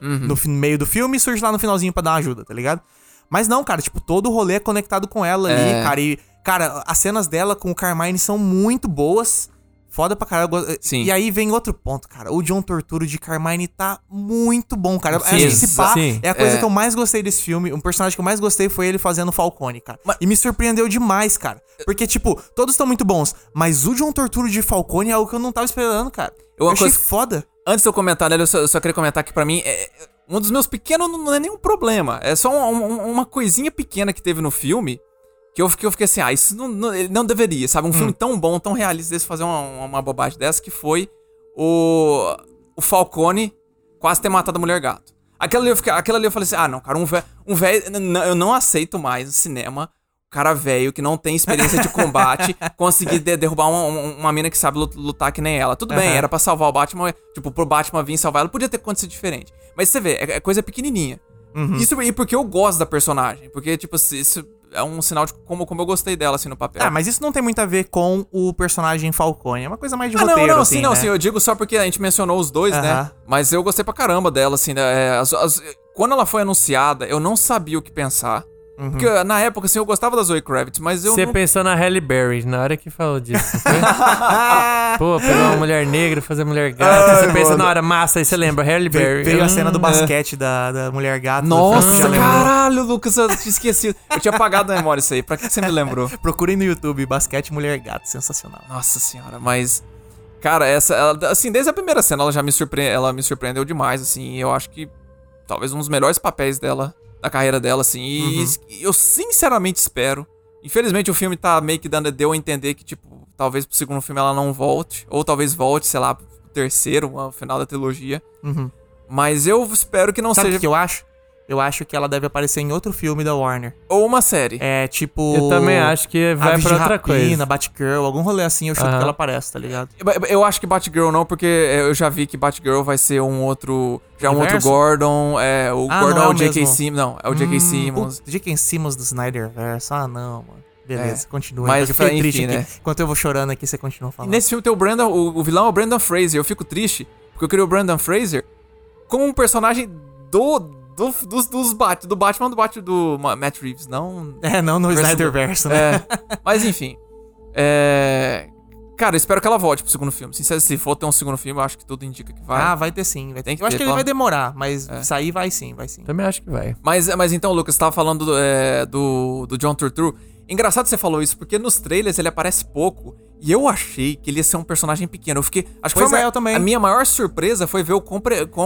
no fi- meio do filme e surge lá no finalzinho pra dar uma ajuda, tá ligado? Mas não, cara, tipo, todo o rolê é conectado com ela ali, É. cara. E, cara, as cenas dela com o Carmine são muito boas. Foda pra caralho. eu go- Sim. E aí vem outro ponto, cara. O John Torturo de Carmine tá muito bom, cara. Sim, que esse pá sim. é a coisa É. que eu mais gostei desse filme. Um personagem que eu mais gostei foi ele fazendo Falcone, cara. E me surpreendeu demais, cara. Porque, tipo, todos estão muito bons. Mas o John Torturo de Falcone é algo que eu não tava esperando, cara. Eu, Uma achei coisa- foda. Antes de eu comentar nele, eu só, eu só queria comentar que pra mim, é, um dos meus pequenos não é nenhum problema. É só um- um- uma coisinha pequena que teve no filme que eu, que eu fiquei assim, ah, isso não, não, ele não deveria, sabe? Um Hum. filme tão bom, tão realista desse fazer uma, uma bobagem dessa que foi o, o Falcone quase ter matado a Mulher Gato. Aquela ali, eu fiquei, aquela ali eu falei assim, ah, não, cara, um velho, um velho, eu não aceito mais no cinema cara velho que não tem experiência de combate <laughs> conseguir de- derrubar uma, uma, mina que sabe lut- lutar que nem ela. Tudo bem, Aham. era pra salvar o Batman, tipo, pro Batman vir salvar ela, podia ter acontecido diferente. Mas você vê, é, é coisa pequenininha. Uhum. Isso e porque eu gosto da personagem, porque, tipo, isso é um sinal de como, como eu gostei dela, assim, no papel. Ah, mas isso não tem muito a ver com o personagem Falcone. É uma coisa mais de Ah, não, roteiro, não, assim, sim, não, né? sim, eu digo só porque a gente mencionou os dois, né? Aham. Mas eu gostei pra caramba dela, assim, né? É, as- as- quando ela foi anunciada, eu não sabia o que pensar. Uhum. Porque na época, assim, eu gostava da Zoe Kravitz, mas eu Você não... pensou na Halle Berry na hora que falou disso. <laughs> Pô, pegar uma mulher negra, fazer mulher gata. você pensa na hora, massa, aí você lembra, Halle Berry. Veio, veio a Hum, cena do é. basquete da, da mulher gata. Nossa, caralho, Lucas, eu tinha esquecido. Eu tinha apagado da memória isso aí. Pra que você me lembrou? <laughs> Procurem no YouTube, basquete mulher gata, sensacional. Nossa senhora, mas. Cara, essa. ela- assim, desde a primeira cena ela já me, surpre... ela me surpreendeu demais, assim. e Eu acho que talvez um dos melhores papéis dela, da carreira dela, assim. E eu sinceramente espero. Infelizmente o filme tá meio que dando, deu a entender que, tipo, talvez pro segundo filme ela não volte. Ou talvez volte, sei lá, pro terceiro, ao final da trilogia. Uhum. Mas eu espero que não Sabe o seja. que eu acho? Eu acho que ela deve aparecer em outro filme da Warner. Ou uma série. É tipo. Eu também acho que vai Aves pra outra Rapina, coisa. Batgirl, algum rolê assim, eu chuto Aham. que ela aparece, tá ligado? Eu- Eu acho que Batgirl não, porque eu já vi que Batgirl vai ser um outro. Já é um outro? Gordon. É, o Ah, Gordon não é é o J.K. Simmons. Não, é o J.K. Hum, Simmons. J.K. Simmons do Snyderverse. Ah, não, mano. Beleza, É. continua. Mas, Mas eu fiquei enfim, triste né? aqui. Enquanto eu vou chorando aqui, você continua E falando. nesse filme tem o Brandon. O, o vilão é o Brandon Fraser. Eu fico triste, porque eu queria o Brandon Fraser como um personagem do. Do, dos, dos Bat, do Batman do Batman do Ma- Matt Reeves, não. É, não no Snyderverse, né? É. Mas enfim. É. Cara, eu espero que ela volte pro segundo filme. Se, se for ter um segundo filme, eu acho que tudo indica que vai. Ah, vai ter sim. Vai ter. Tem que eu acho ter, que ele vai demorar, mas É. sair vai sim, vai sim. Também acho que vai. Mas, mas então, Lucas, você tava falando do, é, do, do John Turturro. Engraçado você falou isso, porque nos trailers ele aparece pouco. E eu achei que ele ia ser um personagem pequeno. Eu fiquei. Acho que Pois foi a é, eu também. A minha maior surpresa foi ver o com.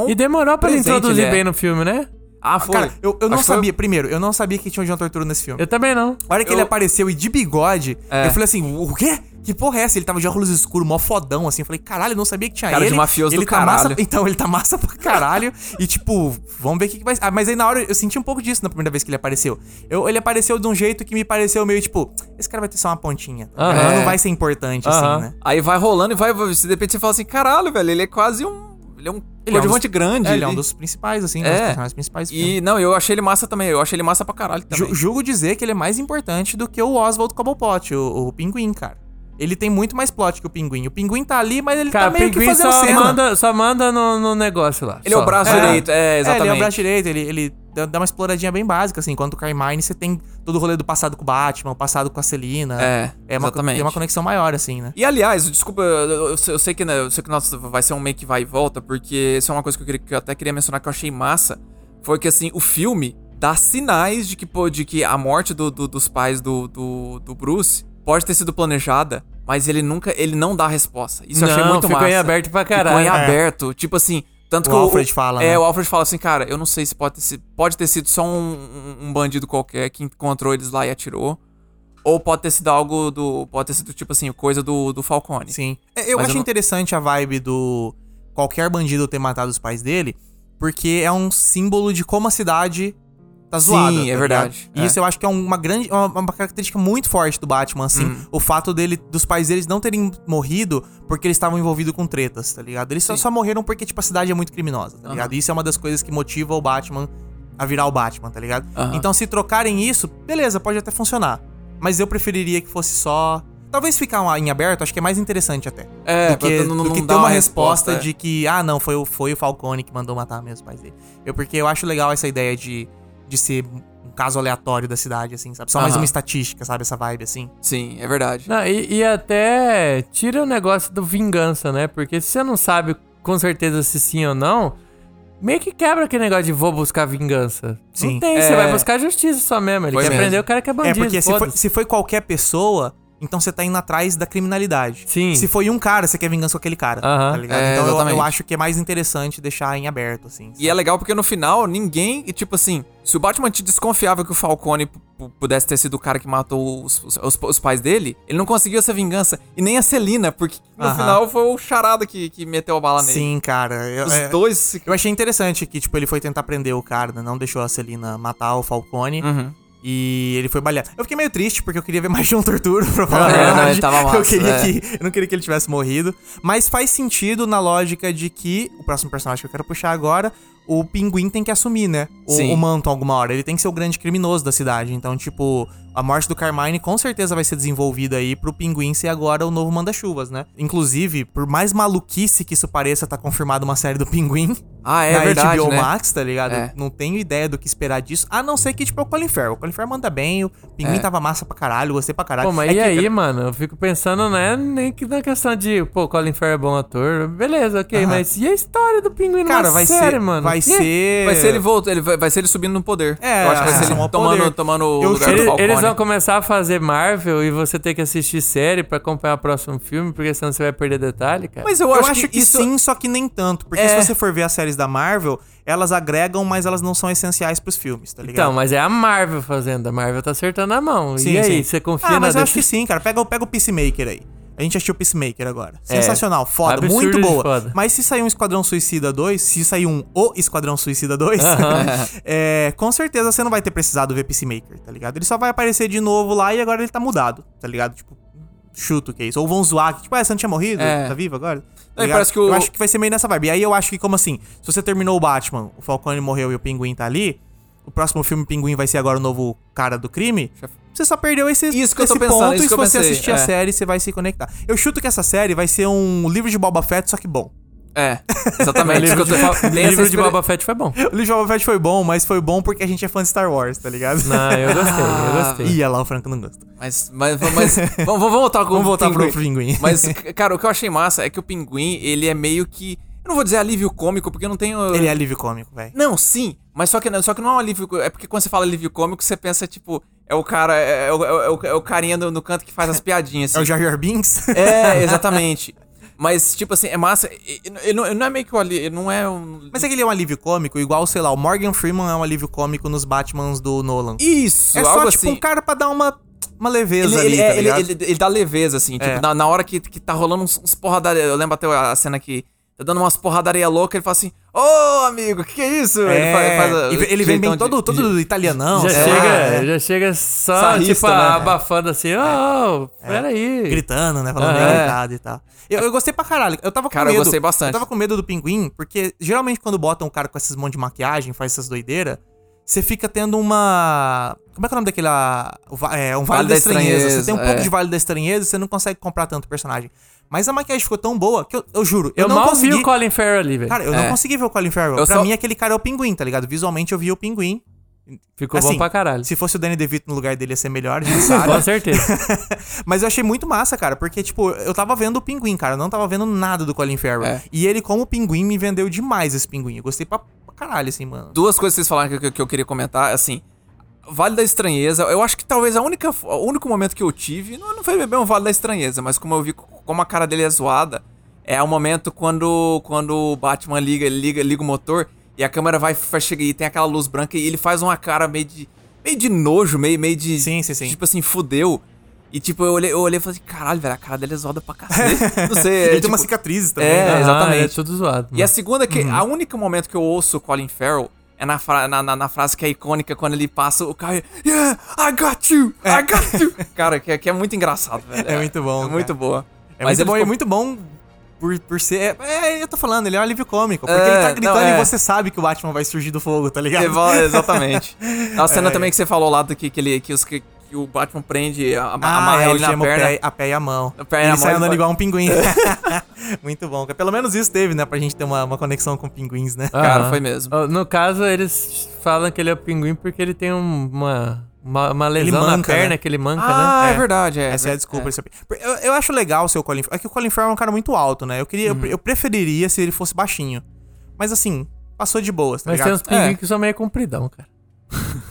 E demorou pra ele introduzir ele é. bem no filme, né? Ah, foi. Cara, eu, eu não que foi- sabia, primeiro, eu não sabia que tinha o John Torturo nesse filme. Eu também não. A hora que eu- ele apareceu e de bigode, É. eu falei assim, o quê? Que porra é essa? Ele tava de óculos escuros, mó fodão, assim. Eu falei, caralho, eu não sabia que tinha Cara de ele. mafioso ele do tá massa. caralho. Então, ele tá massa pra caralho. e, tipo, vamos ver o que, que vai... Ah, mas aí na hora eu senti um pouco disso na primeira vez que ele apareceu. Eu, ele apareceu de um jeito que me pareceu meio, tipo, esse cara vai ter só uma pontinha. Aham. Não vai ser importante, Aham. assim, né? Aí vai rolando e vai. De repente você fala assim: caralho, velho, ele é quase um. Ele é um Ele é um coadjuvante grande. É, ele é um dos principais, assim, É. dos principais. E não, eu achei ele massa também. Eu achei ele massa pra caralho também. Ju- julgo dizer que ele é mais importante do que o Oswald Cobblepot, o, o pinguim, cara. Ele tem muito mais plot que o pinguim. O pinguim tá ali, mas ele Cara, tá o meio que pinguim fazendo só cena. manda, só manda no, no negócio lá. Ele é só. o braço É. direito, é, É, exatamente. ele é o braço direito, ele, ele dá uma exploradinha bem básica, assim. Enquanto o Carmine, você tem todo o rolê do passado com o Batman, o passado com a Celina. É, é uma, exatamente. Tem uma conexão maior, assim, né? E aliás, desculpa, eu, eu- eu sei que, né, eu sei que nossa, vai ser um meio que vai e volta, porque isso é uma coisa que eu, queria, que eu até queria mencionar que eu achei massa. Foi que assim, o filme dá sinais de que, pô, de que a morte do- do- dos pais do, do, do Bruce pode ter sido planejada, mas ele nunca. ele não dá a resposta. Isso eu achei Não, muito ficou massa. em aberto pra Ficou caralho. em É. aberto. Tipo assim. Tanto O que Alfred fala, É, né? o Alfred fala assim, cara, eu não sei se pode ter sido, pode ter sido só um, um- um bandido qualquer que encontrou eles lá e atirou. Ou pode ter sido algo do. Pode ter sido, tipo assim, coisa do, do Falcone. Sim. É, Eu Mas acho eu não- interessante a vibe do qualquer bandido ter matado os pais dele, porque é um símbolo de como a cidade tá Sim, zoada. é tá verdade. E É. isso eu acho que é uma grande, uma, uma característica muito forte do Batman, assim, Hum. o fato dele, dos pais deles não terem morrido porque eles estavam envolvidos com tretas, tá ligado? Eles só, só morreram porque, tipo, a cidade é muito criminosa, tá ligado? E isso é uma das coisas que motiva o Batman a virar o Batman, tá ligado? Aham. Então, se trocarem isso, beleza, pode até funcionar. Mas eu preferiria que fosse só. Talvez ficar em aberto, acho que é mais interessante até. É, do que, não- não- do que ter uma uma resposta, resposta, é. de que, ah, não, foi o, foi o Falcone que mandou matar mesmo os pais dele. Eu, porque eu acho legal essa ideia de, de ser um caso aleatório da cidade, assim, sabe? Só mais Aham. uma estatística, sabe? Essa vibe, assim. Sim, é verdade. Não, e, e até tira o negócio do vingança, né? Porque se você não sabe com certeza se sim ou não, meio que quebra aquele negócio de vou buscar vingança. Sim. Não tem, você É. vai buscar justiça só mesmo. Ele Foi quer mesmo. prender o cara que é bandido. é, porque se foi, foda-se. se foi qualquer pessoa, então você tá indo atrás da criminalidade. Sim. Se foi um cara, você quer vingança com aquele cara, Aham. tá ligado? É, então eu, exatamente. eu acho que é mais interessante deixar em aberto, assim. E é legal porque no final, ninguém. e, Tipo assim, se o Batman te desconfiava que o Falcone pudesse ter sido o cara que matou os, os- os- os pais dele, ele não conseguiu essa vingança. E nem a Celina, porque no final foi o Charada que, que meteu a bala nele. Sim, cara. Eu, Os é- dois. se- eu achei interessante que, tipo, ele foi tentar prender o cara, né? não deixou a Celina matar o Falcone. Uhum. E ele foi baleado. Eu fiquei meio triste porque eu queria ver <laughs> mais de um torturo, pra falar a não, verdade. tava massa, eu, queria é. que, eu não queria que ele tivesse morrido. Mas faz sentido na lógica de que o próximo personagem que eu quero puxar agora, o pinguim tem que assumir, né? O, o manto alguma hora. Ele tem que ser o grande criminoso da cidade. Então, tipo, a morte do Carmine com certeza vai ser desenvolvida aí pro pinguim ser agora o novo manda-chuvas, né? Inclusive, por mais maluquice que isso pareça, tá confirmado uma série do pinguim <laughs> Ah, é na verdade. HBO né? Max, tá ligado? É. Não tenho ideia do que esperar disso. A não ser que, tipo, é o Colin Farrell. O Colin Farrell manda bem, o Pinguim É. tava massa pra caralho, gostei pra caralho. Pô, mas É e que, aí, mano? Eu fico pensando, né? Nem que na questão de, pô, Colin Farrell é bom ator. Beleza, ok, Aham. mas e a história do pinguim Cara, na vai série, ser. mano? Vai ser. Vai ser ele volta, ele vai, vai ser ele subindo no poder. É, Eu acho que vai ser ascensão ele tomando, poder. tomando o lugar chuto- do Falcone. eles vão começar a fazer Marvel e você ter que assistir série pra acompanhar o próximo filme, porque senão você vai perder detalhe, cara. Mas eu, Eu, acho, acho, que, isso... sim, só que nem tanto. Porque É. se você for ver as séries da Marvel, elas agregam, mas elas não são essenciais pros filmes, tá ligado? Então, mas é a Marvel fazendo. A Marvel tá acertando a mão. Sim, e aí, sim. você confia Ah, na mas eu acho que sim, cara. Pega, o- pega o Peacemaker aí. A gente assistiu o Peacemaker agora. É. Sensacional, foda, Absurdo muito boa. foda. Mas se sair um Esquadrão Suicida 2, se sair um O Esquadrão Suicida 2, <laughs> é, com certeza você não vai ter precisado ver Peacemaker, tá ligado? Ele só vai aparecer de novo lá e agora ele tá mudado, tá ligado? Tipo, chuto que é isso. Ou vão zoar, que tipo, ah, você não tinha morrido? É. Tá vivo agora? Tá parece que o- Eu acho que vai ser meio nessa vibe. E aí eu acho que, como assim, se você terminou o Batman, o Falcone morreu e o Pinguim tá ali, o próximo filme Pinguim vai ser agora o novo cara do crime. Você só perdeu esse, Isso que eu esse tô pensando, ponto isso e se eu você pensei, assistir a é. série, você vai se conectar. Eu chuto que essa série vai ser um livro de Boba Fett, só que bom. É, exatamente. o <laughs> livro, de, eu o <laughs> livro de Boba Fett foi bom. O livro de Boba Fett foi bom, mas foi bom porque a gente é fã de Star Wars, tá ligado? Não, eu gostei, eu Ah, gostei. Ih, lá, o Franco não gosta. Mas, mas, mas vamos, vamos voltar com Vamos o voltar Pinguim. pro Pinguim. Mas, <laughs> cara, o que eu achei massa é que o Pinguim, ele é meio que... Eu não vou dizer alívio cômico, porque eu não tenho... Ele é alívio cômico, velho. Não, sim, mas só que, não- só que não é um alívio... É porque quando você fala alívio cômico, você pensa, tipo... É o cara... É, é o, é o- é o carinha no, no canto que faz as piadinhas, <laughs> É o assim. Jar Jar Binks? É, exatamente. Mas, tipo assim, é massa. Ele não, não é meio que o ali, ele não é um. Mas é que ele é um alívio cômico, igual, sei lá, o Morgan Freeman é um alívio cômico nos Batmans do Nolan. Isso, é só, algo tipo, assim. um cara pra dar uma, uma leveza Ele, ali, ele, tá é- ele, ele, ele dá leveza, assim. Tipo, É. na, na hora que, que tá rolando uns, uns porradaria. Eu lembro até a cena que tá dando umas porradaria louca, ele fala assim: Ô, amigo, que que é isso? É, a- e ele vem bem jeitão todo, de- todo italianão. Já, chega, é. já chega só, Sarrista, tipo, né? abafando assim, ô, peraí. gritando, né? Falando É. gritado e tal. Eu, eu gostei pra caralho. Eu tava com Cara, eu medo. gostei bastante. Eu tava com medo do pinguim, porque geralmente quando botam um cara com esses monte de maquiagem, faz essas doideiras, você fica tendo uma. Como é que é o nome daquele. É, um Vale, da, estranheza. Você tem um é. pouco de Vale da Estranheza e você não consegue comprar tanto personagem. Mas a maquiagem ficou tão boa que eu, eu juro, eu, Eu, não mal consegui. vi o Colin Farrell ali, velho. Cara, eu É. não consegui ver o Colin Farrell. Eu pra só- mim, aquele cara é o pinguim, tá ligado? Visualmente eu vi o pinguim. Ficou assim, bom pra caralho. Se fosse o Danny DeVito no lugar dele ia ser melhor, <laughs> a gente sabe. Com certeza. <laughs> Mas eu achei muito massa, cara, porque, tipo, eu tava vendo o pinguim, cara, eu não tava vendo nada do Colin Farrell. É. E ele, como pinguim, me vendeu demais esse pinguim. Eu gostei pra, pra caralho, assim, mano. Duas coisas que vocês falaram que, que- que eu queria comentar, assim. Vale da Estranheza, eu acho que talvez a única, o único momento que eu tive, não, não foi bem um Vale da Estranheza, mas como eu vi como a cara dele é zoada, é o momento quando, quando o Batman liga, liga, liga o motor e a câmera vai, vai chegar e tem aquela luz branca e ele faz uma cara meio de, meio de nojo, meio, meio de. Sim, sim, sim. Tipo assim, fudeu. E tipo, eu olhei, eu olhei e falei assim, caralho, velho, a cara dele é zoada pra cacete. <laughs> Não sei. ele é, tem tipo, umas cicatrizes também, é, né? Exatamente. É tudo zoado. e a segunda, que Uhum. a única momento que eu ouço o Colin Farrell é na, fra- na, na, na frase que é icônica quando ele passa o carro Yeah, I got you! I got you! <laughs> Cara, que, é- que é muito engraçado, velho. É muito bom, É cara. muito boa. É Mas muito bom, ficou- é muito bom por, por ser. É, é, eu tô falando, ele é um alívio cômico. Porque É, ele tá gritando não, é. e você sabe que o Batman vai surgir do fogo, tá ligado? Exatamente. <laughs> A cena É. também que você falou lá do que, que, ele, que, os, que, o Batman prende, a, a- Ah, é, ele na perna. pé, a pé e a mão. A pé e a ele mão, sai andando igual um pinguim. <laughs> Muito bom. Pelo menos isso teve, né? Pra gente ter uma, uma conexão com pinguins, né? Cara, foi mesmo. Ó, No caso, eles falam que ele é o pinguim porque ele tem um- uma, uma, uma lesão na manca, perna né? que ele manca, Ah, né? é, verdade, é. Essa é a desculpa. é o- Eu, eu acho legal o seu Colin Farrell. É que o Colin Farrell é um cara muito alto, né? Eu queria, Uhum. eu, eu preferiria se ele fosse baixinho. Mas assim, passou de boas, tá Mas tem ligado? uns pinguins É. que são meio compridão, cara.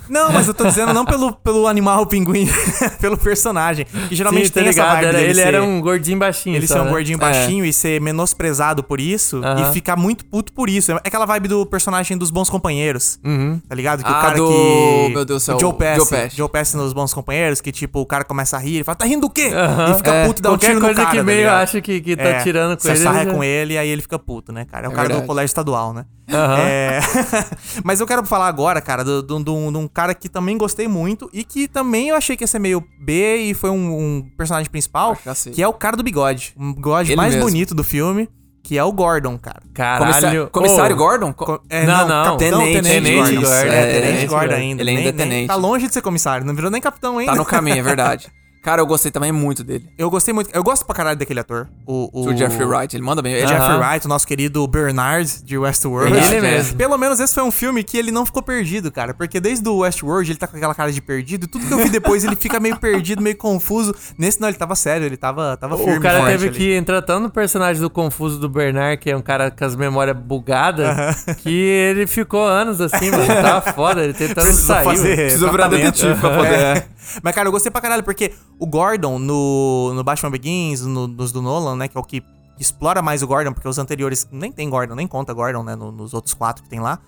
Não, mas eu tô dizendo não pelo, pelo animal pinguim, <laughs> pelo personagem. Que geralmente Sim, tá tem essa ligado? vibe Era- dele ele ser, era um gordinho baixinho. ele só, ser um né? gordinho baixinho e ser menosprezado por isso e ficar muito puto por isso. É aquela vibe do personagem dos bons companheiros. Uhum. Tá ligado? Que Ah, o cara do- que. meu Deus do céu, o Joe Pesci. Joe Pesci. Joe Pesci nos bons companheiros, que tipo, o cara começa a rir, ele fala, tá rindo do quê? E fica É. puto e dá um tiro no coisa cara, que tá meio acha que, que tá É, tirando com você ele. sarra já- com ele e aí ele fica puto, né, cara? É o É cara do colégio estadual, né? Aham. É... <laughs> Mas eu quero falar agora, cara, de do, do, um- um cara que também gostei muito e que também eu achei que ia ser meio B e foi um, um personagem principal, Acho que é o cara do bigode. Um bigode Ele mais mesmo. bonito do filme, que é o Gordon, cara. Caralho. Comissário, comissário Ô, Gordon? Co- É, Não, não. Capitão Tenente Tenente, Gordon. Gordon. É, É, Tenente Tenente Gordon ainda. Ele ainda Nem- é nem- tenente. Tá longe de ser comissário, não virou nem capitão ainda. Tá no caminho, é verdade. <laughs> Cara, eu gostei também muito dele. Eu gostei muito. Eu gosto pra caralho daquele ator. O, o, O Jeffrey Wright, ele manda bem. O Ele Jeffrey Aham. Wright, o nosso querido Bernard de Westworld. Ele é. mesmo. Pelo menos esse foi um filme que ele não ficou perdido, cara. Porque desde o Westworld ele tá com aquela cara de perdido. Tudo que eu vi depois ele fica meio perdido, meio confuso. Nesse não, ele tava sério, ele tava, tava firme. O cara forte teve ali. que entrar tanto no personagem do Confuso do Bernard, que é um cara com as memórias bugadas, que ele ficou anos assim, mano. Tava foda, ele tentando Precisa sair. Precisa virar detetive pra poder. É. Mas, cara, eu gostei pra caralho, porque o Gordon no, no Batman Begins, no- nos do Nolan, né, que é o que explora mais o Gordon, porque os anteriores nem tem Gordon, nem conta Gordon, né, no- nos outros quatro que tem lá.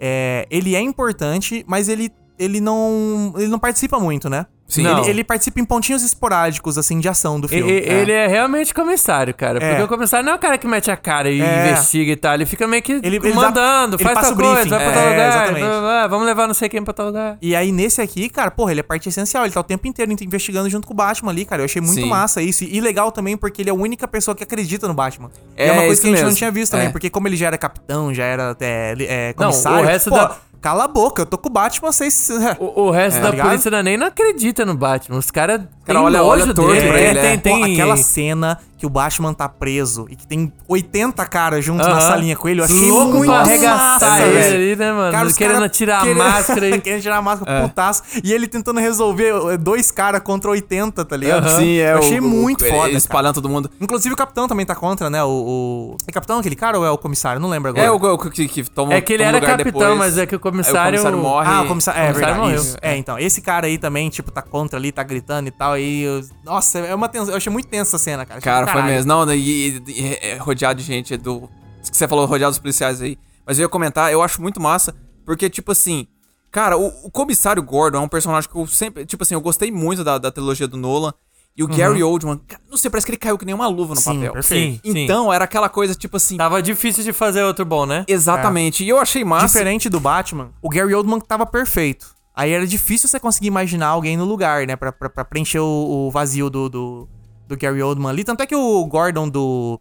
É, ele é importante, mas ele, ele não ele não participa muito, né? Sim. Não. Ele, ele participa em pontinhos esporádicos, assim, de ação do filme. e- Ele é realmente comissário, cara. É. Porque o comissário não é o cara que mete a cara e É. investiga e tal. Ele fica meio que Ele- ele mandando, ele faz tal coisa, vai pra tal É, lugar. exatamente. blá, blá, blá, vamos levar não sei quem pra tal lugar. E aí, nesse aqui, cara, porra, ele é parte essencial. Ele tá o tempo inteiro investigando junto com o Batman ali, cara. Eu achei muito Sim. massa isso. E legal também porque ele é a única pessoa que acredita no Batman. e É, é uma coisa que a gente não mesmo. tinha visto também. É. Porque como ele já era capitão, já era é, li- é, Não, o comissário... resto pô, da- cala a boca, eu tô com o Batman, vocês... O, o resto <laughs> É, da ligado? polícia não- nem não acredita no Batman. Os caras cara olha- olha torto dele. pra É, ele, tem, é. tem... Pô, aquela cena que o Batman tá preso e que tem 80 caras juntos na Aham. salinha com ele, eu achei Louco muito pra arregaçar ele ali, né, mano? os querendo cara tirar querendo- a máscara <laughs> aí. querendo tirar a máscara, putaço. E ele tentando resolver eh, dois caras contra 80, tá ligado? Aham. Sim, é. Eu achei o- o- muito ele foda. cara. Espalhando todo mundo. Inclusive o capitão também tá contra, né? O, o- É capitão aquele cara ou é o comissário? Não lembro agora. É o, o que, que toma É que ele era capitão, depois. mas é que o Aí comissário... o comissário morre. Ah, o comissário. É, o comissário verdade. morreu. Isso. É, então. Esse cara aí também, tipo, tá contra ali, tá gritando e tal. Aí. eu- Nossa, é uma tensão. Eu achei muito tensa essa cena, cara. Cara, foi mesmo. Não, e, e- e- é rodeado de gente do. que Você falou rodeado dos policiais aí. Mas eu ia comentar, eu acho muito massa, porque, tipo assim. Cara, o, o comissário Gordon é um personagem que eu sempre. Tipo assim, eu gostei muito da, da trilogia do Nolan. E o Gary Oldman, cara, não sei, parece que ele caiu que nem uma luva no Sim, papel. perfeito. Sim, sim. Então, era aquela coisa, tipo assim. Tava difícil de fazer outro bom, né? Exatamente. E eu achei massa. Diferente do Batman, o Gary Oldman tava perfeito. Aí era difícil você conseguir imaginar alguém no lugar, né? Pra, pra, pra preencher o, o vazio do, do, do Gary Oldman ali. Tanto é que o Gordon do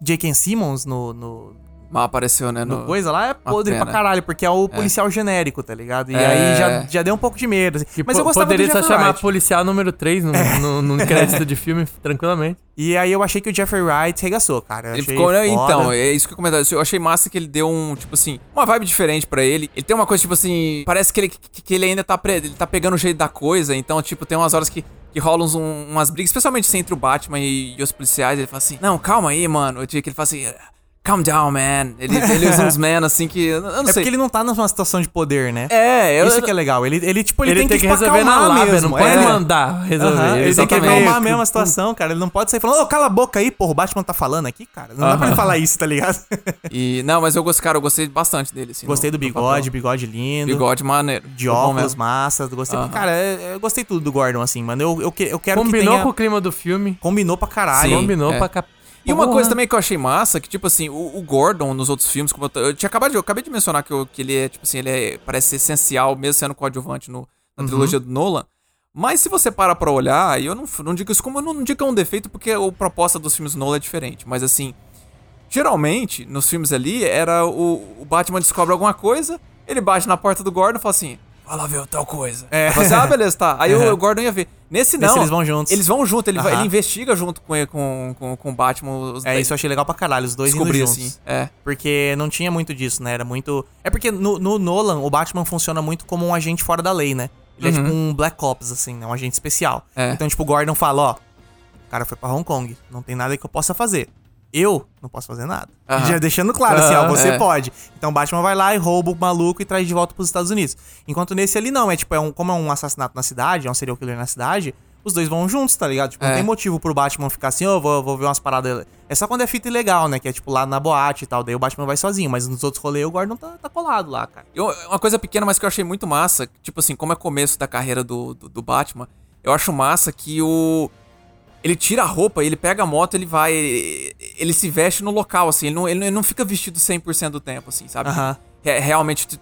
J.K. Simmons no, no, Mal apareceu, né? no coisa lá é podre pena. pra caralho, porque é o policial genérico, tá ligado? E É. aí já, já deu um pouco de medo. assim. Que Mas eu gostava poderia do só chamar Wright. policial número 3 no, no, no crédito de filme, tranquilamente. E aí eu achei que o Jeffrey Wright regaçou, cara. Eu Ele achei ficou, né? foda. Então, é isso que eu comentava. Eu achei massa que ele deu um, tipo assim, uma vibe diferente pra ele. Ele tem uma coisa, tipo assim, parece que ele, que, que ele ainda tá, pre- ele tá pegando o jeito da coisa. Então, tipo, tem umas horas que, que rolam uns- um- umas brigas, especialmente assim, entre o Batman e, e os policiais. Ele fala assim: Não, calma aí, mano. Eu diria que ele fala assim: Calm down, man. Ele, ele usa uns man assim que. Eu não É sei. porque ele não tá numa situação de poder, né? É, eu. Isso que é legal. Ele, ele tipo, ele, Ele, tem, tem, que, que tipo, resolver na acalmar lábia, mesmo. não pode é. mandar resolver. Aham, ele tem que acalmar mesmo a situação, cara. Ele não pode sair falando, ô, cala a boca aí, porra, o Batman tá falando aqui, cara. Não dá pra ele falar isso, tá ligado? E, não, mas eu gostei, cara, eu gostei bastante dele. Assim, gostei no- do bigode, bigode lindo. Bigode maneiro. De óculos, mesmo. massa. Gostei. Aham. Cara, é- eu gostei tudo do Gordon, assim, mano. Eu, eu, que- eu quero que Combinou tenha... com o clima do filme. Combinou pra caralho. Sim. combinou é. pra cap... E uma Porra. coisa também que eu achei massa, que tipo assim, o, o Gordon nos outros filmes, como eu, eu tinha acabado de, eu acabei de mencionar que, eu- que ele é, tipo assim, ele é, parece ser essencial, mesmo sendo coadjuvante no, na trilogia do Nolan. Mas se você para pra olhar, e eu não, não digo isso como, eu não, não digo que é um defeito, porque a proposta dos filmes do Nolan é diferente, mas assim, geralmente, nos filmes ali, era o, o Batman descobre alguma coisa, ele bate na porta do Gordon e fala assim, vai lá ver tal coisa. É. Fala assim, ah, beleza, tá. Aí o, o Gordon ia ver. Nesse não. Nesse eles vão juntos. Eles vão junto, ele, vai- Aham. ele investiga junto com, com, com, com o Batman. É, isso eu achei legal pra caralho, os dois indo descobrir juntos. assim. É. Porque não tinha muito disso, né? Era muito. É porque no, no Nolan, o Batman funciona muito como um agente fora da lei, né? Ele é tipo um Black Ops, assim, né? Um agente especial. Uhum. É. Então, tipo, o Gordon fala: ó, o cara foi pra Hong Kong, não tem nada que eu possa fazer. Eu não posso fazer nada. Aham. Já deixando claro, assim, ó, você é. pode. Então o Batman vai lá e rouba o maluco e traz de volta pros Estados Unidos. Enquanto nesse ali não, é tipo, é um, como é um assassinato na cidade, é um serial killer na cidade, os dois vão juntos, tá ligado? Tipo, não É. tem motivo pro Batman ficar assim, ó, vou, vou ver umas paradas. É só quando é fita ilegal, né? Que é tipo lá na boate e tal. Daí o Batman vai sozinho, mas nos outros rolês o Gordon tá, tá colado lá, cara. E uma coisa pequena, mas que eu achei muito massa, tipo assim, como é começo da carreira do, do, do Batman, eu acho massa que o. Ele tira a roupa, ele pega a moto, ele vai. Ele, ele se veste no local, assim, ele não, ele não- fica vestido 100% do tempo, assim, sabe? Aham. Re- realmente,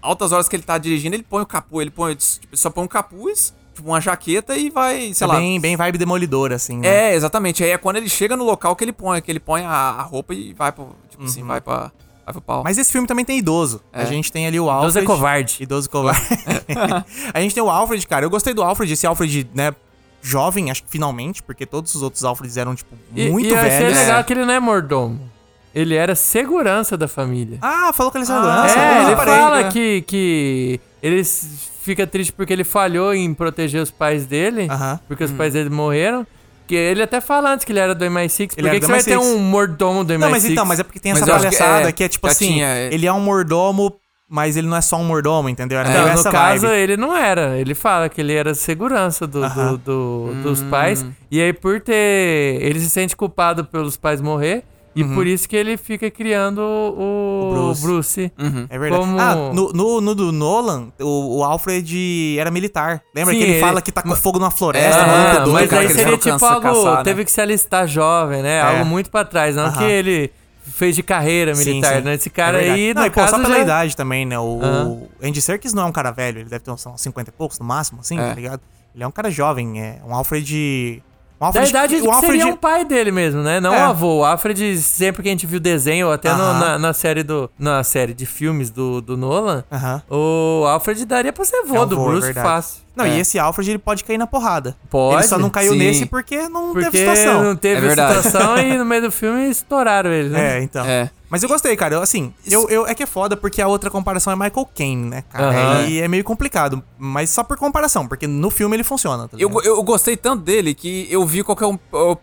altas horas que ele tá dirigindo, ele põe o capuz, ele põe. tipo, só põe um capuz, tipo, uma jaqueta e vai, sei é lá. bem, bem vibe demolidor, assim, né? É, exatamente. Aí é quando ele chega no local que ele põe, que ele põe a, a roupa e vai pro. Tipo assim, vai pra. Vai pro pau. Mas esse filme também tem idoso. A É. gente tem ali o Alfred. Idoso é covarde. Idoso covarde. <laughs> <laughs> a gente tem o Alfred, cara. Eu gostei do Alfred, esse Alfred, né? Jovem, acho que finalmente, porque todos os outros Alfreds eram, tipo, E, muito e eu achei velhos. legal que ele não é mordomo. Ele era segurança da família. Ah, falou que ele é é, segurança. eu ele reparei, fala né? que, que ele fica triste porque ele falhou em proteger os pais dele, Aham. porque os pais dele morreram. Que ele até fala antes que ele era do MI6. Por Ele que, que você vai ter MI6? um mordomo do MI6? Não, mas então, mas é porque tem Mas essa acho que palhaçada é, que é tipo assim, tinha, é. ele é um mordomo, mas ele não é só um mordomo, entendeu? Era meio no caso, vibe. ele não era. Ele fala que ele era segurança do, do- Aham. do- dos pais. E aí, por ter. Ele se sente culpado pelos pais morrer. E por isso que ele fica criando o, Uhum. O Bruce. Bruce. É verdade. Como- Ah, no, no, no do Nolan, o, o Alfred era militar. Lembra Sim, que ele, ele- fala que tá com fogo numa floresta, É, maluco Ah, doido, mas cara, aí que seria tipo algo. caçar, né? Teve que se alistar jovem, né? É. Algo muito pra trás. Não Aham. que ele fez de carreira Sim, militar, sim. né? Esse cara É aí, não, no e, caso, só pela já- idade também, né? O, o Andy Serkis não é um cara velho, ele deve ter uns, uns 50 e poucos no máximo, assim, É. tá ligado? Ele é um cara jovem, é um Alfred. Um Da Alfred idade o Alfred, seria um pai dele mesmo, né? Não É. o avô. O Alfred, sempre que a gente viu desenho, ou até no- Aham. na, na série do. Na série de filmes do, do Nolan, Aham. o Alfred daria pra ser vô É um do vô, é Bruce verdade. fácil. Não, É. e esse Alfred ele pode cair na porrada. Pode, Ele só não caiu sim. nesse porque não Porque teve situação. não teve É verdade. situação e no meio do filme estouraram ele, né? É, então. É. Mas eu gostei, cara. Eu, Assim, eu, eu, é que é foda porque a outra comparação é Michael Caine, né, cara? Aham. E é meio complicado. Mas só por comparação, porque no filme ele funciona, tá Eu, eu gostei tanto dele que eu vi qual que é o, o-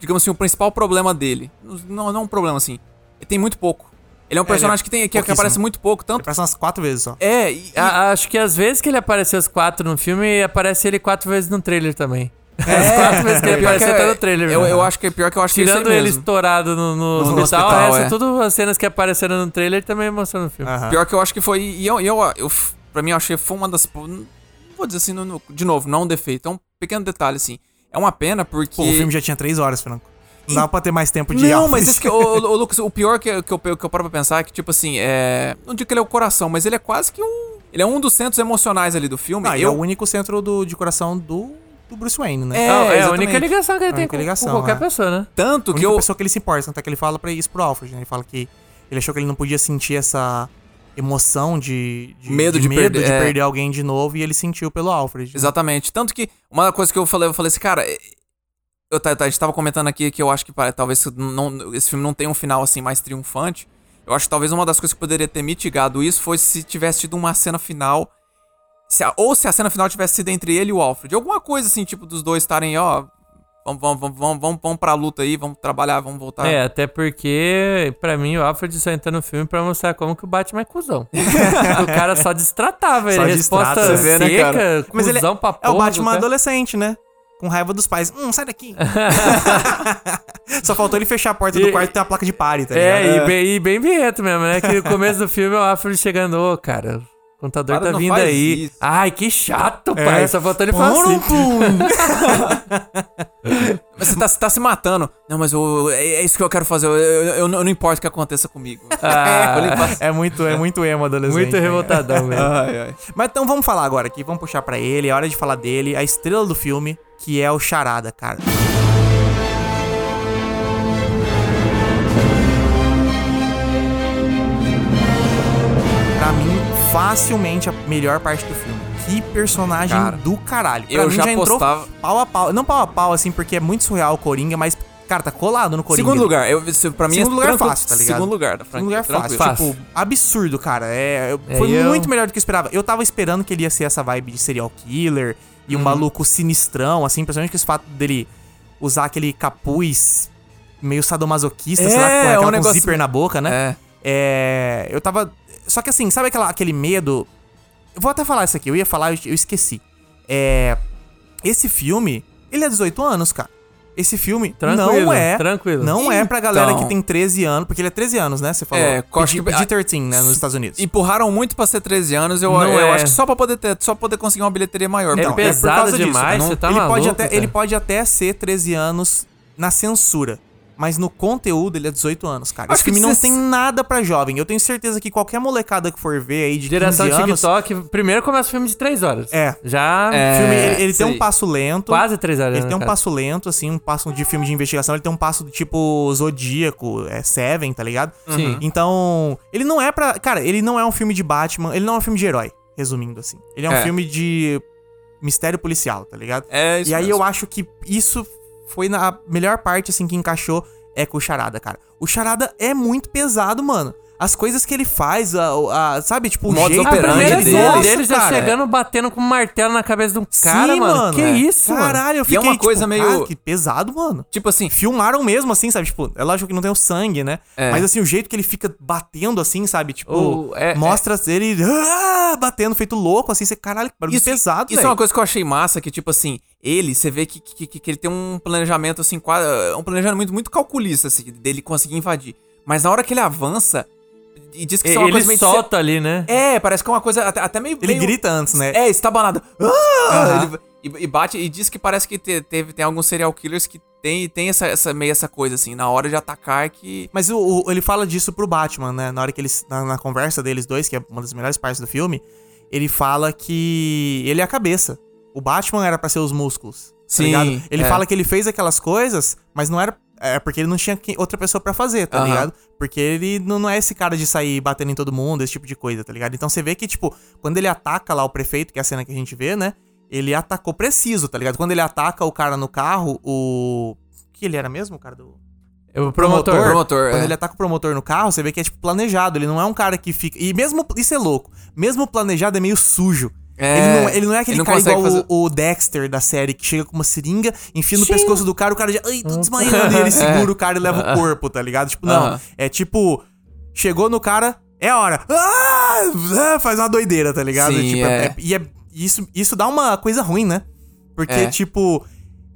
digamos assim, o principal problema dele. Não, não um problema assim. Ele tem muito pouco. Ele é um ele é personagem que, tem, que, que aparece muito pouco, Ele tanto. aparece umas quatro vezes só. É, e, e- A- acho que às vezes que ele apareceu as quatro no filme, aparece ele quatro vezes no trailer também. As é, quatro vezes que ele pior apareceu é- tá no trailer. Eu, eu acho que é pior que eu acho que é Tirando isso aí ele mesmo. estourado no, no No hospital, hospital, o resto é. tudo as cenas que apareceram no trailer também mostrou no filme. Aham. Pior que eu acho que foi. E eu, eu, eu, pra mim, eu achei que foi uma das. Não vou dizer assim, no- no- de novo, não um defeito. É um pequeno detalhe, assim. É uma pena porque. Pô, o filme já tinha três horas, Franco. Não dava pra ter mais tempo de Não, Alfred. mas isso que, <laughs> ô, Lucas, o pior que, que, eu, que eu paro pra pensar é que, tipo assim, é. Não digo que ele é o coração, mas ele é quase que um. Ele é um dos centros emocionais ali do filme. Não, ele é eu, o único centro do, de coração do, do Bruce Wayne, né? É, é a única ligação que ele A tem com, ligação, com qualquer é. pessoa, né? Tanto A que única eu. pessoa que ele se importa, tanto é que ele fala pra isso pro Alfred, né? Ele fala que Ele achou que ele não podia sentir essa emoção de, de Medo de perder, de é. perder alguém de novo e ele sentiu pelo Alfred. né? Exatamente. Tanto que uma coisa que eu falei, eu falei assim, cara, eu, a gente tava comentando aqui que eu acho que talvez não, esse filme não tenha um final assim mais triunfante. Eu acho que talvez uma das coisas que poderia ter mitigado isso foi se tivesse tido uma cena final. se a- ou se a cena final tivesse sido entre ele e o Alfred. Alguma coisa assim, tipo, dos dois estarem, ó. Vamos, vamos, vamos, vamos, vamos, vamos pra luta aí, vamos trabalhar, vamos voltar. É, até porque, pra mim, o Alfred só entra no filme pra mostrar como que o Batman é cuzão. <laughs> o cara só destratava ele. Só Resposta né, seca, ele cuzão pra é o Batman adolescente, né? Com raiva dos pais. Hum, sai daqui. <laughs> Só faltou ele fechar a porta do E- quarto e ter uma placa de pare, tá ligado? É, e bem, e bem birrento mesmo, né? Que no começo do filme é o Alfred chegando, ô, cara, o contador Para, tá vindo aí. isso. Ai, que chato, É. pai. Só faltou ele falar assim. <laughs> Mas você tá, você tá se matando. Não, mas eu- é, é isso que eu quero fazer. Eu, eu- eu não, importa o que aconteça comigo. <laughs> Ah, É muito, é muito emo adolescente. muito né? revoltadão, velho. <laughs> Ai, ai. Mas então vamos falar agora aqui, vamos puxar pra ele, é hora de falar dele, a estrela do filme, que é o Charada, cara. Facilmente a melhor parte do filme. Que personagem Cara, do caralho. Pra eu mim já já entrou postava- pau a pau. Não pau a pau, assim, porque é muito surreal o Coringa, mas, cara, tá colado no Coringa. Segundo lugar, eu, pra mim Segundo é lugar fácil, tá ligado? Segundo lugar da Segundo lugar fácil. tranquilo. Tipo, absurdo, cara. É, É, foi eu- muito melhor do que eu esperava. Eu tava esperando que ele ia ser essa vibe de serial killer e um maluco sinistrão, assim, principalmente com esse fato dele usar aquele capuz meio sadomasoquista, É, sei lá, com, é um aquela com negócio- zíper na boca, né? É. É, eu tava. Só que assim, sabe aquela, aquele medo. Eu vou até falar isso aqui, eu ia falar, eu, eu esqueci. É. Esse filme, ele é 18 anos, cara. Esse filme Tranquilo, não é. tranquilo. Não é pra galera Então- que tem 13 anos, porque ele é 13 anos, né? Você falou. É, acho que- PG-13, né? Nos Estados Unidos. Empurraram muito pra ser 13 anos, eu, Não eu é. acho que só pra poder ter, só poder conseguir uma bilheteria maior. É Então, pesado demais, você tá ele maluco, pode até cara. Ele pode até ser 13 anos na censura. Mas no conteúdo ele é 18 anos, cara. Acho Esse filme não tem nada pra jovem. Eu tenho certeza que qualquer molecada que for ver aí de Geração 15 anos... TikTok, primeiro começa o filme de 3 horas. É. Já É. filme, ele, ele tem um passo lento. quase 3 horas. Ele né, tem um cara? passo lento, assim, um passo de filme de investigação. Ele tem um passo do tipo Zodíaco, é Seven, tá ligado? Sim. Então, ele não é pra. Cara, ele não é um filme de Batman, ele não é um filme de herói, resumindo assim. Ele é um É. filme de mistério policial, tá ligado? É isso E aí mesmo. eu acho que isso foi na melhor parte, assim, que encaixou é com o Charada, cara. O Charada é muito pesado, mano. As coisas que ele faz, a, a- sabe, tipo, o Modus jeito primeira dele. Nossa, dele já cara. chegando, batendo com um martelo na cabeça de um cara, Sim, mano. Que é. isso, mano? Caralho, eu E é fiquei, uma coisa tipo, meio- cara, que pesado, mano. Tipo assim, Filmaram mesmo, assim, sabe? Tipo, é lógico que não tem o sangue, né? É. Mas assim, o jeito que ele fica batendo, assim, sabe? Tipo, O- é- mostra ele ah, batendo, feito louco, assim. Você, caralho, que barulho pesado, Isso é velho. uma coisa que eu achei massa, que tipo assim, ele, você vê que, que, que- que ele tem um planejamento assim, quase, um planejamento muito, muito calculista, assim, dele conseguir invadir. Mas na hora que ele avança, e diz que é uma Ele coisa meio... solta ali, né? É, parece que é uma coisa até, até meio... Ele meio- grita antes, né? É, estabanado. Ah! Aham. Ele- e, e bate, e diz que parece que te- teve, tem alguns serial killers que tem, tem essa, essa, meio essa coisa, assim, na hora de atacar que... Mas o, o- ele fala disso pro Batman, né? Na hora que eles. Na, na conversa deles dois, que é uma das melhores partes do filme, ele fala que ele é a cabeça. O Batman era pra ser os músculos. tá Sim, ligado? Ele é. fala que ele fez aquelas coisas, mas não era. É porque ele não tinha outra pessoa pra fazer, tá Aham. ligado? Porque ele não, é esse cara de sair batendo em todo mundo, esse tipo de coisa, tá ligado? Então você vê que, tipo, quando ele ataca lá o prefeito, que é a cena que a gente vê, né? Ele atacou preciso, tá ligado? Quando ele ataca o cara no carro, o. Que ele era mesmo, o cara do. O promotor. Promotor, Quando é. ele ataca o promotor no carro, você vê que é tipo planejado. Ele não é um cara que fica. E mesmo. Isso é louco. Mesmo planejado é meio sujo. É, ele, não, ele não é aquele cara igual fazer- o, o Dexter da série, que chega com uma seringa, enfia no Sim. pescoço do cara, o cara já. Ai, tô desmaiando. e ele <laughs> segura o cara e leva o corpo, tá ligado? Tipo, não. Aham. É tipo. Chegou no cara, é a hora. Ah! Ah! Faz uma doideira, tá ligado? Sim, tipo, é. e é, isso, isso dá uma coisa ruim, né? Porque, É. tipo,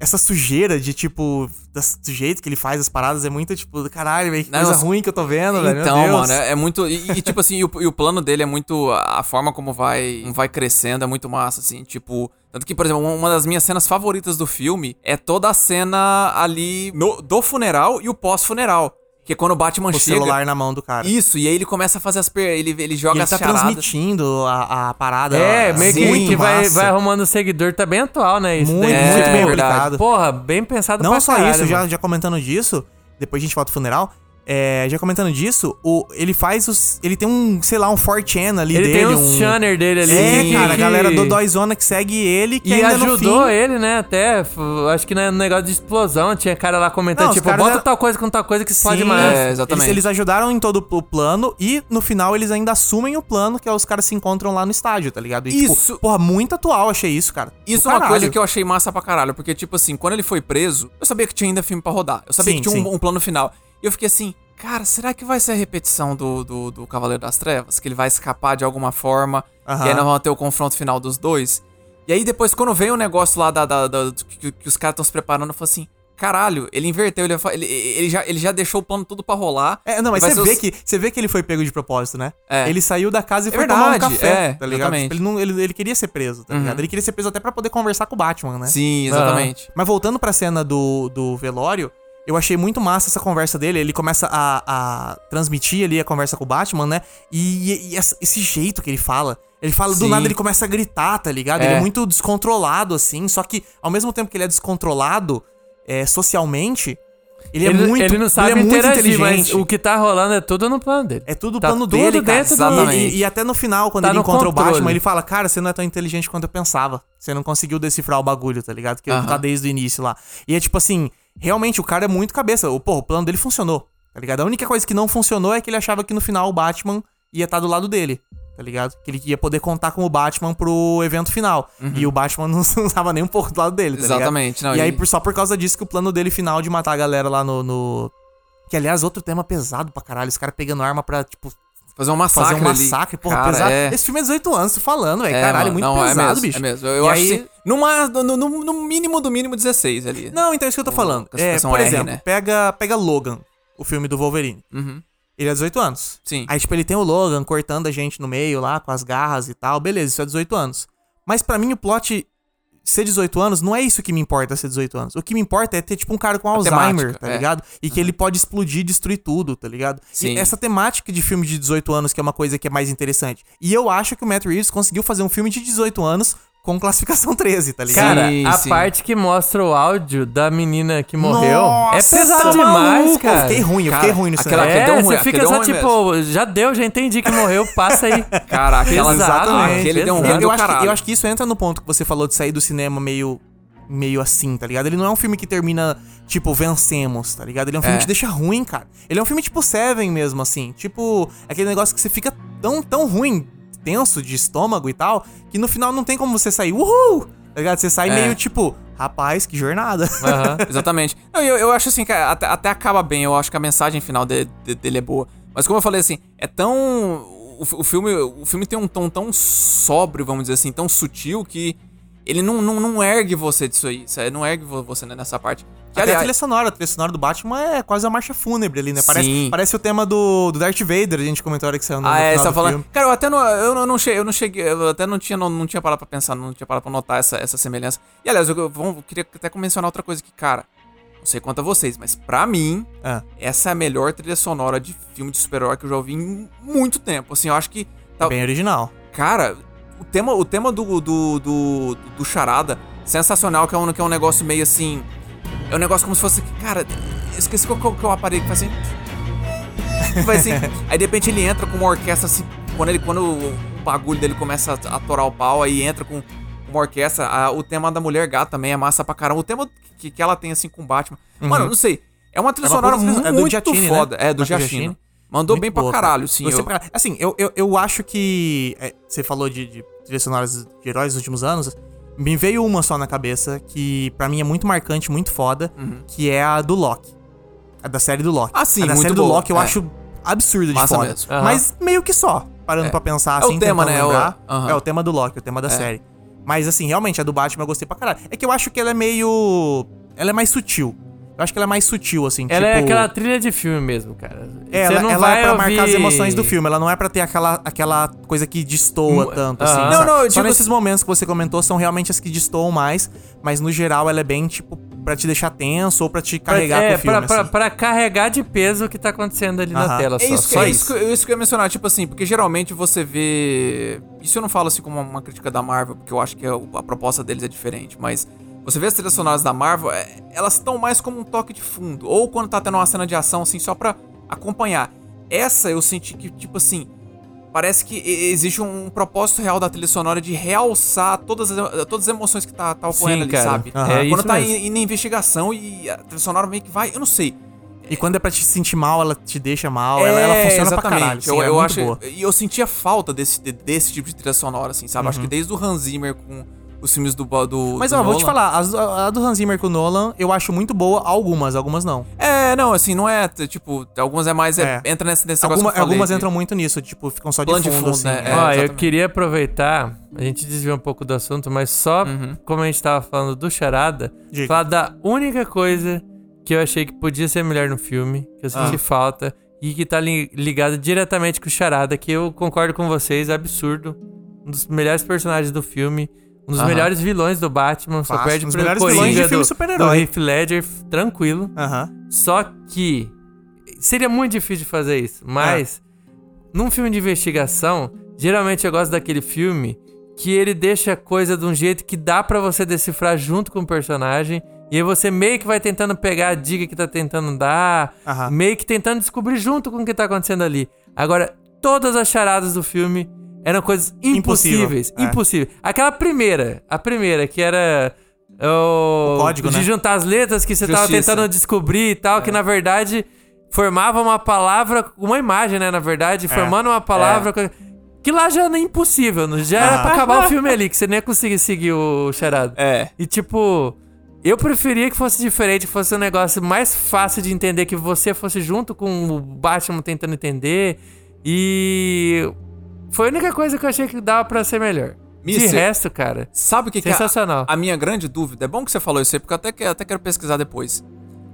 essa sujeira de, tipo, do jeito que ele faz as paradas é muito, tipo, caralho, velho, que coisa nossa. ruim que eu tô vendo, velho. Então, meu Deus. mano, é, é muito. E, e, tipo assim, e o, e o plano dele é muito. A forma como vai, vai crescendo é muito massa, assim. Tipo. Tanto que, por exemplo, uma das minhas cenas favoritas do filme é toda a cena ali no- do funeral e o pós-funeral. Que é quando o Batman o chega. celular na mão do cara. E Isso, e aí ele começa a fazer as per... ele, ele joga ele as tá charadas. transmitindo a, a parada. É, meio que, muito que vai, massa. vai arrumando seguidor. Tá bem atual, né? Isso Muito, daí. muito É, bem verdade. aplicado. Porra, bem pensado Não pra só caralho, isso, já, já comentando disso, depois a gente volta pro funeral. É, já comentando disso, o, ele faz os. Ele tem um, sei lá, um 4chan ali Ele dele. tem um, uns channel dele ali. É, que- cara, a galera do Dóizona que segue ele, que E ajudou fim, ele, né? Até, acho que no negócio de explosão, tinha cara lá comentando, Não, tipo, bota já- tal coisa com tal coisa que explode Sim, mais. É, exatamente. Eles, eles ajudaram em todo o plano e no final eles ainda assumem o plano que é os caras se encontram lá no estádio, tá ligado? E, Isso. Tipo, porra, muito atual achei isso, cara. Isso é uma coisa que eu achei massa pra caralho, porque, tipo assim, quando ele foi preso, eu sabia que tinha ainda filme pra rodar. Eu sabia Sim, que tinha um, um plano final. E eu fiquei assim, cara, será que vai ser a repetição do, do, do Cavaleiro das Trevas? Que ele vai escapar de alguma forma, Aham. e aí nós vamos ter o confronto final dos dois? E aí depois, quando veio o negócio lá da, da- da- que, que os caras estão se preparando, eu falei assim, caralho, ele inverteu, ele, ele, ele já, ele já deixou o plano tudo pra rolar. É, não, mas você vê, os- que, você vê que ele foi pego de propósito, né? É. Ele saiu da casa e É foi tomar um verdade, café, é, tá ligado? exatamente. Tipo, ele, não, ele, ele queria ser preso, tá ligado? Ele queria ser preso até pra poder conversar com o Batman, né? Sim, exatamente. Mas voltando pra cena do, do velório, eu achei muito massa essa conversa dele. Ele começa a, a transmitir ali a conversa com o Batman, né? E, e essa- esse jeito que ele fala. Ele fala, do Sim. nada ele começa a gritar, tá ligado? Ele É. é muito descontrolado, assim. Só que, ao mesmo tempo que ele é descontrolado é, socialmente, ele, Ele, é muito ele não sabe ele é muito inteligente. o que tá rolando é tudo no plano dele. É tudo o Tá plano tudo dele, cara. do-. E, e até no final, quando Tá ele encontra o controle. Batman, ele fala, cara, você não é tão inteligente quanto eu pensava. Você não conseguiu decifrar o bagulho, tá ligado? Que Aham. tá desde o início lá. E é tipo assim, realmente o cara é muito cabeça. O, porra, o plano dele funcionou, tá ligado? A única coisa que não funcionou é que ele achava que no final o Batman ia estar do lado dele. Tá ligado? Que ele ia poder contar com o Batman pro evento final. E o Batman <laughs> não, não tava nem um pouco do lado dele, tá ligado? Uhum. Exatamente, não, e aí, e- por- só por causa disso que o plano dele final de matar a galera lá no. no- Que, aliás, outro tema pesado pra caralho. Os caras pegando arma pra, tipo, Fazer um massacre fazer um ali. massacre, porra, Cara, pesado. é. Esse filme é 18 anos, tô falando, velho. É, Caralho, mano, muito não, é pesado, mesmo, bicho. É mesmo. Eu, E acho aí- assim, numa, no, no, no mínimo do mínimo 16 ali. Não, então é isso que eu tô falando. É, por R, exemplo, né? pega, pega Logan, o filme do Wolverine. Uhum. Ele é 18 anos. Sim. Aí, tipo, ele tem o Logan cortando a gente no meio lá, com as garras e tal. Beleza, isso é 18 anos. Mas pra mim, o plot ser 18 anos, não é isso que me importa ser 18 anos. O que me importa é ter, tipo, um cara com Alzheimer, tá é. ligado? E que ele pode explodir e destruir tudo, tá ligado? Sim. E essa temática de filme de 18 anos que é uma coisa que é mais interessante. E eu acho que o Matt Reeves conseguiu fazer um filme de 18 anos com classificação <laughs> 13, tá ligado? Cara, Sim, a sim. parte que mostra o áudio da menina que morreu Nossa, é pesado tá demais, maluco. cara. Eu fiquei ruim, eu Cara, fiquei ruim nisso aquela- aí. aquele É, deu ruim, você fica só tipo, já deu, já entendi que morreu, passa aí. <laughs> Cara, aquela Pesado, aquele deu um eu, do acho que, eu acho que isso entra no ponto que você falou de sair do cinema meio meio assim, tá ligado? Ele não é um filme que termina, tipo, vencemos, tá ligado? Ele é um filme É. que te deixa ruim, cara. Ele é um filme tipo Seven mesmo, assim. Tipo, aquele negócio que você fica tão, tão ruim, tenso de estômago e tal, que no final não tem como você sair, uhul! Tá ligado? Você sai É. meio tipo, rapaz, que jornada. Aham. <laughs> Exatamente. Não, eu, eu acho assim, que até, até acaba bem, eu acho que a mensagem final de- de- dele é boa. Mas como eu falei assim, é tão. O, o filme, o filme tem um tom tão sóbrio, vamos dizer assim, tão sutil que ele não, não, não ergue você disso aí. sabe? Não ergue vo- você né, nessa parte. Que, Até a aliás, trilha sonora, a trilha sonora do Batman é quase a marcha fúnebre ali, né? Parece, Sim. parece o tema do, do Darth Vader, a gente comentou a hora que saiu no, Ah, é, você tá do falando. filme. Cara, eu até não, eu não, cheguei, eu não cheguei, eu até não tinha, não, não tinha parado pra pensar, não tinha parado pra notar essa, essa semelhança. E aliás, eu, eu, eu queria até mencionar outra coisa que, cara, não sei quanto a vocês, mas pra mim, Ah. essa é a melhor trilha sonora de filme de super-herói que eu já ouvi em muito tempo. Assim, eu acho que. tá- Bem original. Cara, o tema, o tema do, do, do, do Charada, sensacional, que é, um, que é um negócio meio assim. É um negócio como se fosse. Cara, eu esqueci qual, qual que é o aparelho que faz assim. Faz assim. <laughs> Aí de repente ele entra com uma orquestra assim. Quando, ele, quando o bagulho dele começa a, a torar o pau, aí entra com uma orquestra. a- o tema da Mulher Gata também é massa pra caramba. O tema que, que ela tem assim com o Batman. Mano, não sei. É uma trilha É sonora trilha- é do muito Giacchini, né? foda. É, do É do Giacchino. Giacchini. Mandou Muito bem pra boa, caralho, cara. sim. Eu- pra caralho. Assim, eu, eu, eu acho que. é, você falou de, de trilhas sonoras de heróis dos últimos anos. Me veio uma só na cabeça que pra mim é muito marcante, muito foda, que é a do Loki. A da série do Loki. Uhum. Ah, sim, A da muito série do boa, Loki eu é. acho absurda de Massa foda. Aham. Mas meio que só, parando É. pra pensar É o assim, tema, né? É o- aham. É o tema do Loki, o tema da É. série. Mas assim, realmente, a do Batman eu gostei pra caralho. É que eu acho que ela é meio. Ela é mais sutil. Eu acho que ela é mais sutil, assim. Ela é tipo- aquela trilha de filme mesmo, cara. é, Você ela, não ela vai é pra ouvir- marcar as emoções do filme, ela não é pra ter aquela, aquela coisa que destoa Hum, tanto, aham. assim. Não, sabe? não, eu Só digo nesses assim- momentos que você comentou são realmente as que destoam mais, mas no geral ela é bem, tipo, pra te deixar tenso ou pra te Pra, carregar é, com o filme, pra, pra- assim. pra carregar de peso o que tá acontecendo ali na Aham. tela É só. isso, que, só é isso. que, eu- isso que eu ia mencionar, tipo assim, porque geralmente você vê. Isso eu não falo assim como uma, crítica da Marvel, porque eu acho que a, a proposta deles é diferente, mas você vê as trilhas sonoras da Marvel, é, elas estão mais como um toque de fundo. Ou quando tá tendo uma cena de ação, assim, só pra acompanhar. Essa eu senti que, tipo assim, parece que existe um propósito real da trilha sonora de realçar todas as, todas as emoções que tá, tá ocorrendo Sim, ali, cara. sabe? Aham. É Quando isso tá mesmo. em, em investigação e a trilha sonora meio que vai, eu não sei. E quando é pra te sentir mal, ela te deixa mal. ela, ela funciona pra caralho. assim, É, eu, é eu muito acho, boa. E eu sentia falta desse, de- desse tipo de trilha sonora, assim, sabe? Acho Uhum. que desde o Hans Zimmer com os filmes do. do Mas do ó, vou te Nolan. falar, a, a do Hans Zimmer com o Nolan, eu acho muito boa, algumas, algumas não. É, não, assim, não é, tipo, algumas é mais. é- É. entra nesse, nesse Alguma- negócio que eu falei algumas de- entram muito nisso, tipo, ficam só de Plano fundo, de fundo, assim. né? é. É, Ó, eu queria aproveitar, a gente desviou um pouco do assunto, mas só Uhum. como a gente tava falando do Charada, Diga. falar da única coisa que eu achei que podia ser melhor no filme, que eu senti Ah. falta, e que tá li- ligado diretamente com o Charada, que eu concordo com vocês, é absurdo. Um dos melhores personagens do filme, um dos Aham. melhores vilões do Batman, só Fácil, perde um dos pro melhores Coringa de do, filme do super-herói. Heath Ledger, tranquilo. Aham. Só que seria muito difícil de fazer isso. Mas, num filme de investigação, geralmente eu gosto daquele filme que ele deixa a coisa de um jeito que dá pra você decifrar junto com o personagem. E aí você meio que vai tentando pegar a dica que tá tentando dar, Aham. meio que tentando descobrir junto com o que tá acontecendo ali. Agora, todas as charadas do filme eram coisas Impossível, impossíveis. é. Impossível. Aquela primeira, a primeira, que era o, O código, de né? juntar as letras que você tava Justiça. tentando descobrir e tal, É. que na verdade formava uma palavra, uma imagem, né? Na verdade, formando uma palavra. Que lá já era impossível, já era Ah. pra acabar o filme ali, que você nem ia conseguir seguir o charado. É. E tipo, eu preferia que fosse diferente, que fosse um negócio mais fácil de entender, que você fosse junto com o Batman tentando entender. E foi a única coisa que eu achei que dava pra ser melhor. De Mister, resto, cara, Sabe o que, que é a- sensacional. a minha grande dúvida? É bom que você falou isso aí, porque eu até, que- até quero pesquisar depois.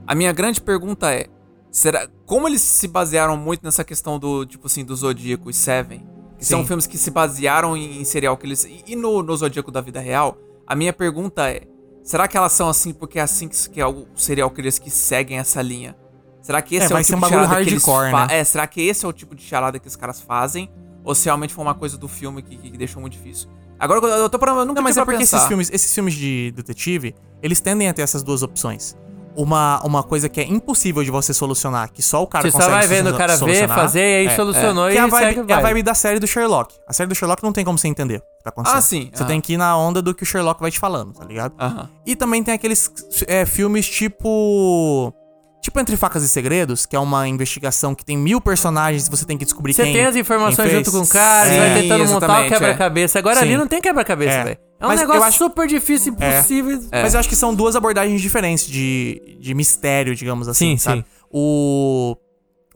A minha grande pergunta é: será como eles se basearam muito nessa questão do, tipo assim, do Zodíaco e Seven? Que são Sim. filmes que se basearam em, em serial killers. E, e no, no Zodíaco da vida real, a minha pergunta é: será que elas são assim porque é assim que, que é o serial killers que seguem essa linha? Será que esse É, é, o tipo um de charada que eles hardcore, né? É, será que esse é o tipo de charada que os caras fazem? Ou se realmente foi uma coisa do filme que, que deixou muito difícil? Agora eu tô parando, eu nunca Não, mas é porque pensar. esses filmes, esses filmes de detetive, eles tendem a ter essas duas opções. Uma, uma coisa que é impossível de você solucionar, que só o cara Você só consegue vai vendo o cara ver, solucionar, fazer, e aí é, solucionou Que e é a, vibe, é a vibe da série do Sherlock. A série do Sherlock não tem como você entender o que tá acontecendo. Ah, sim. Você Ah. tem que ir na onda do que o Sherlock vai te falando, tá ligado? Aham. E também tem aqueles é, filmes tipo. Tipo Entre Facas e Segredos, que é uma investigação que tem mil personagens e você tem que descobrir Você quem. tem as informações junto com o cara, Sim. vai tentando montar o exatamente, quebra-cabeça. Agora Sim. ali não tem quebra-cabeça, É. velho. É um Mas negócio acho- super difícil, impossível. É. Mas eu acho que são duas abordagens diferentes de, de mistério, digamos assim, Sim, sabe? sim. O,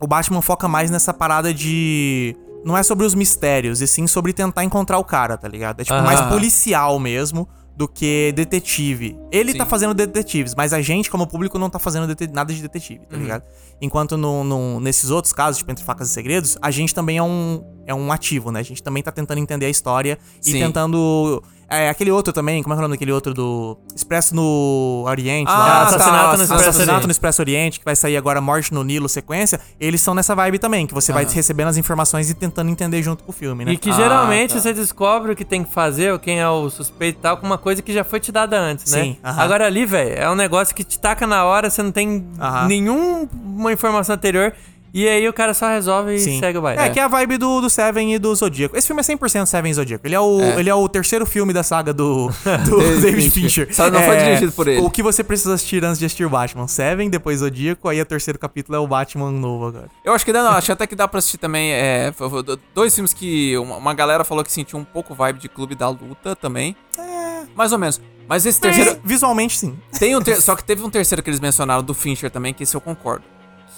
o Batman foca mais nessa parada de. Não é sobre os mistérios, e sim sobre tentar encontrar o cara, tá ligado? É tipo mais policial mesmo do que detetive. Ele Sim. tá fazendo detetives, mas a gente, como público, não tá fazendo nada de detetive, Uhum. tá ligado? Enquanto no, no- nesses outros casos, tipo Entre Facas e Segredos, a gente também é um, é um ativo, né? A gente também tá tentando entender a história e Sim. tentando. É, aquele outro também, como é que é o nome daquele outro do. Expresso no Oriente, Ah, lá. tá, Assassinato no Assassinato Expresso Assassinato Oriente. no Expresso Oriente, que vai sair agora Morte no Nilo, sequência, eles são nessa vibe também, que você vai recebendo as informações e tentando entender junto com o filme, né? E que Ah, geralmente tá. você descobre o que tem que fazer, ou quem é o suspeito e tal, com uma coisa que já foi te dada antes, né? Sim, aham. Agora ali, velho, é um negócio que te taca na hora, você não tem Aham. nenhuma informação anterior, e aí o cara só resolve e Sim. segue o baile. É, que é a vibe do, do Seven e do Zodíaco. Esse filme é 100% Seven e Zodíaco. Ele é o, ele é o terceiro filme da saga do, <laughs> do David Fincher. Só não foi É, dirigido por ele. O que você precisa assistir antes de assistir o Batman? Seven, depois Zodíaco, aí o terceiro capítulo é o Batman novo agora. Eu acho que dá, não, acho até que dá pra assistir também. É, foi- foi dois filmes que uma, uma galera falou que sentiu um pouco vibe de Clube da Luta também. É. Mais ou menos. Mas esse terceiro. Visualmente, sim. Tem um ter- só que teve um terceiro que eles mencionaram do Fincher também, que esse eu concordo.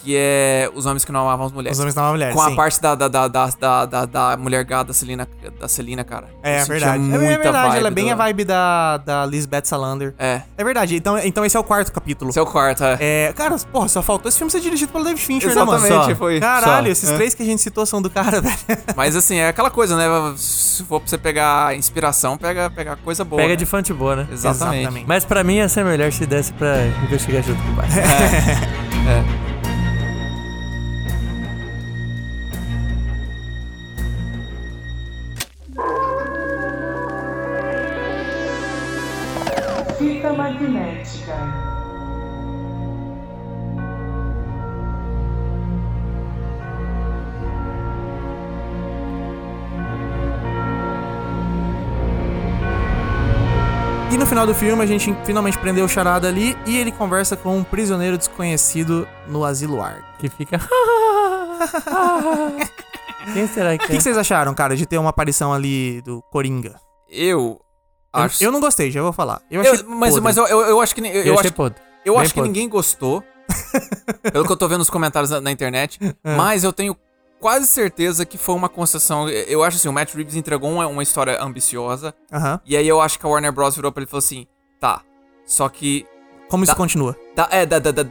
Que é Os Homens que Não Amavam as Mulheres. Os Homens da Mulher, Com a sim. parte da, da, da, da, da, da, da mulher gata da Celina, da Celina, cara. É, é verdade. É, muita é verdade, ela é bem do- a vibe da, da Lisbeth Salander. É. É verdade. Então, então esse é o quarto capítulo. Esse é o quarto, é. É, cara, porra, só faltou esse filme ser dirigido pelo David Fincher, né, Exatamente, mano? Só. foi. Caralho, só. esses É. três que a gente citou são do cara, <laughs> velho. Mas assim, é aquela coisa, né? Se for pra você pegar inspiração, pega, pega coisa boa. Pega né? de fonte boa, né? Exatamente. Exatamente. Mas pra mim ia ser melhor se desse pra investigar junto com o Batman. É. Fita <laughs> E no final do filme a gente finalmente prendeu o charada ali e ele conversa com um prisioneiro desconhecido no asilo ar. Que fica. <laughs> Quem será que é? O que vocês acharam, cara, de ter uma aparição ali do Coringa? Eu acho. eu não gostei, já vou falar. Eu achei Eu- mas, podre. mas eu, eu, eu acho que. Eu, Eu eu achei acho, podre. eu Bem acho que podre. ninguém gostou. <laughs> pelo que eu tô vendo nos comentários na, na internet. É. Mas eu tenho quase certeza que foi uma concessão. Eu acho assim, o Matt Reeves entregou uma, uma história ambiciosa. Aham. E aí eu acho que a Warner Bros. virou pra ele e falou assim: tá. Só que. Como isso Dá- continua? Dá, é, dá, dá, dá-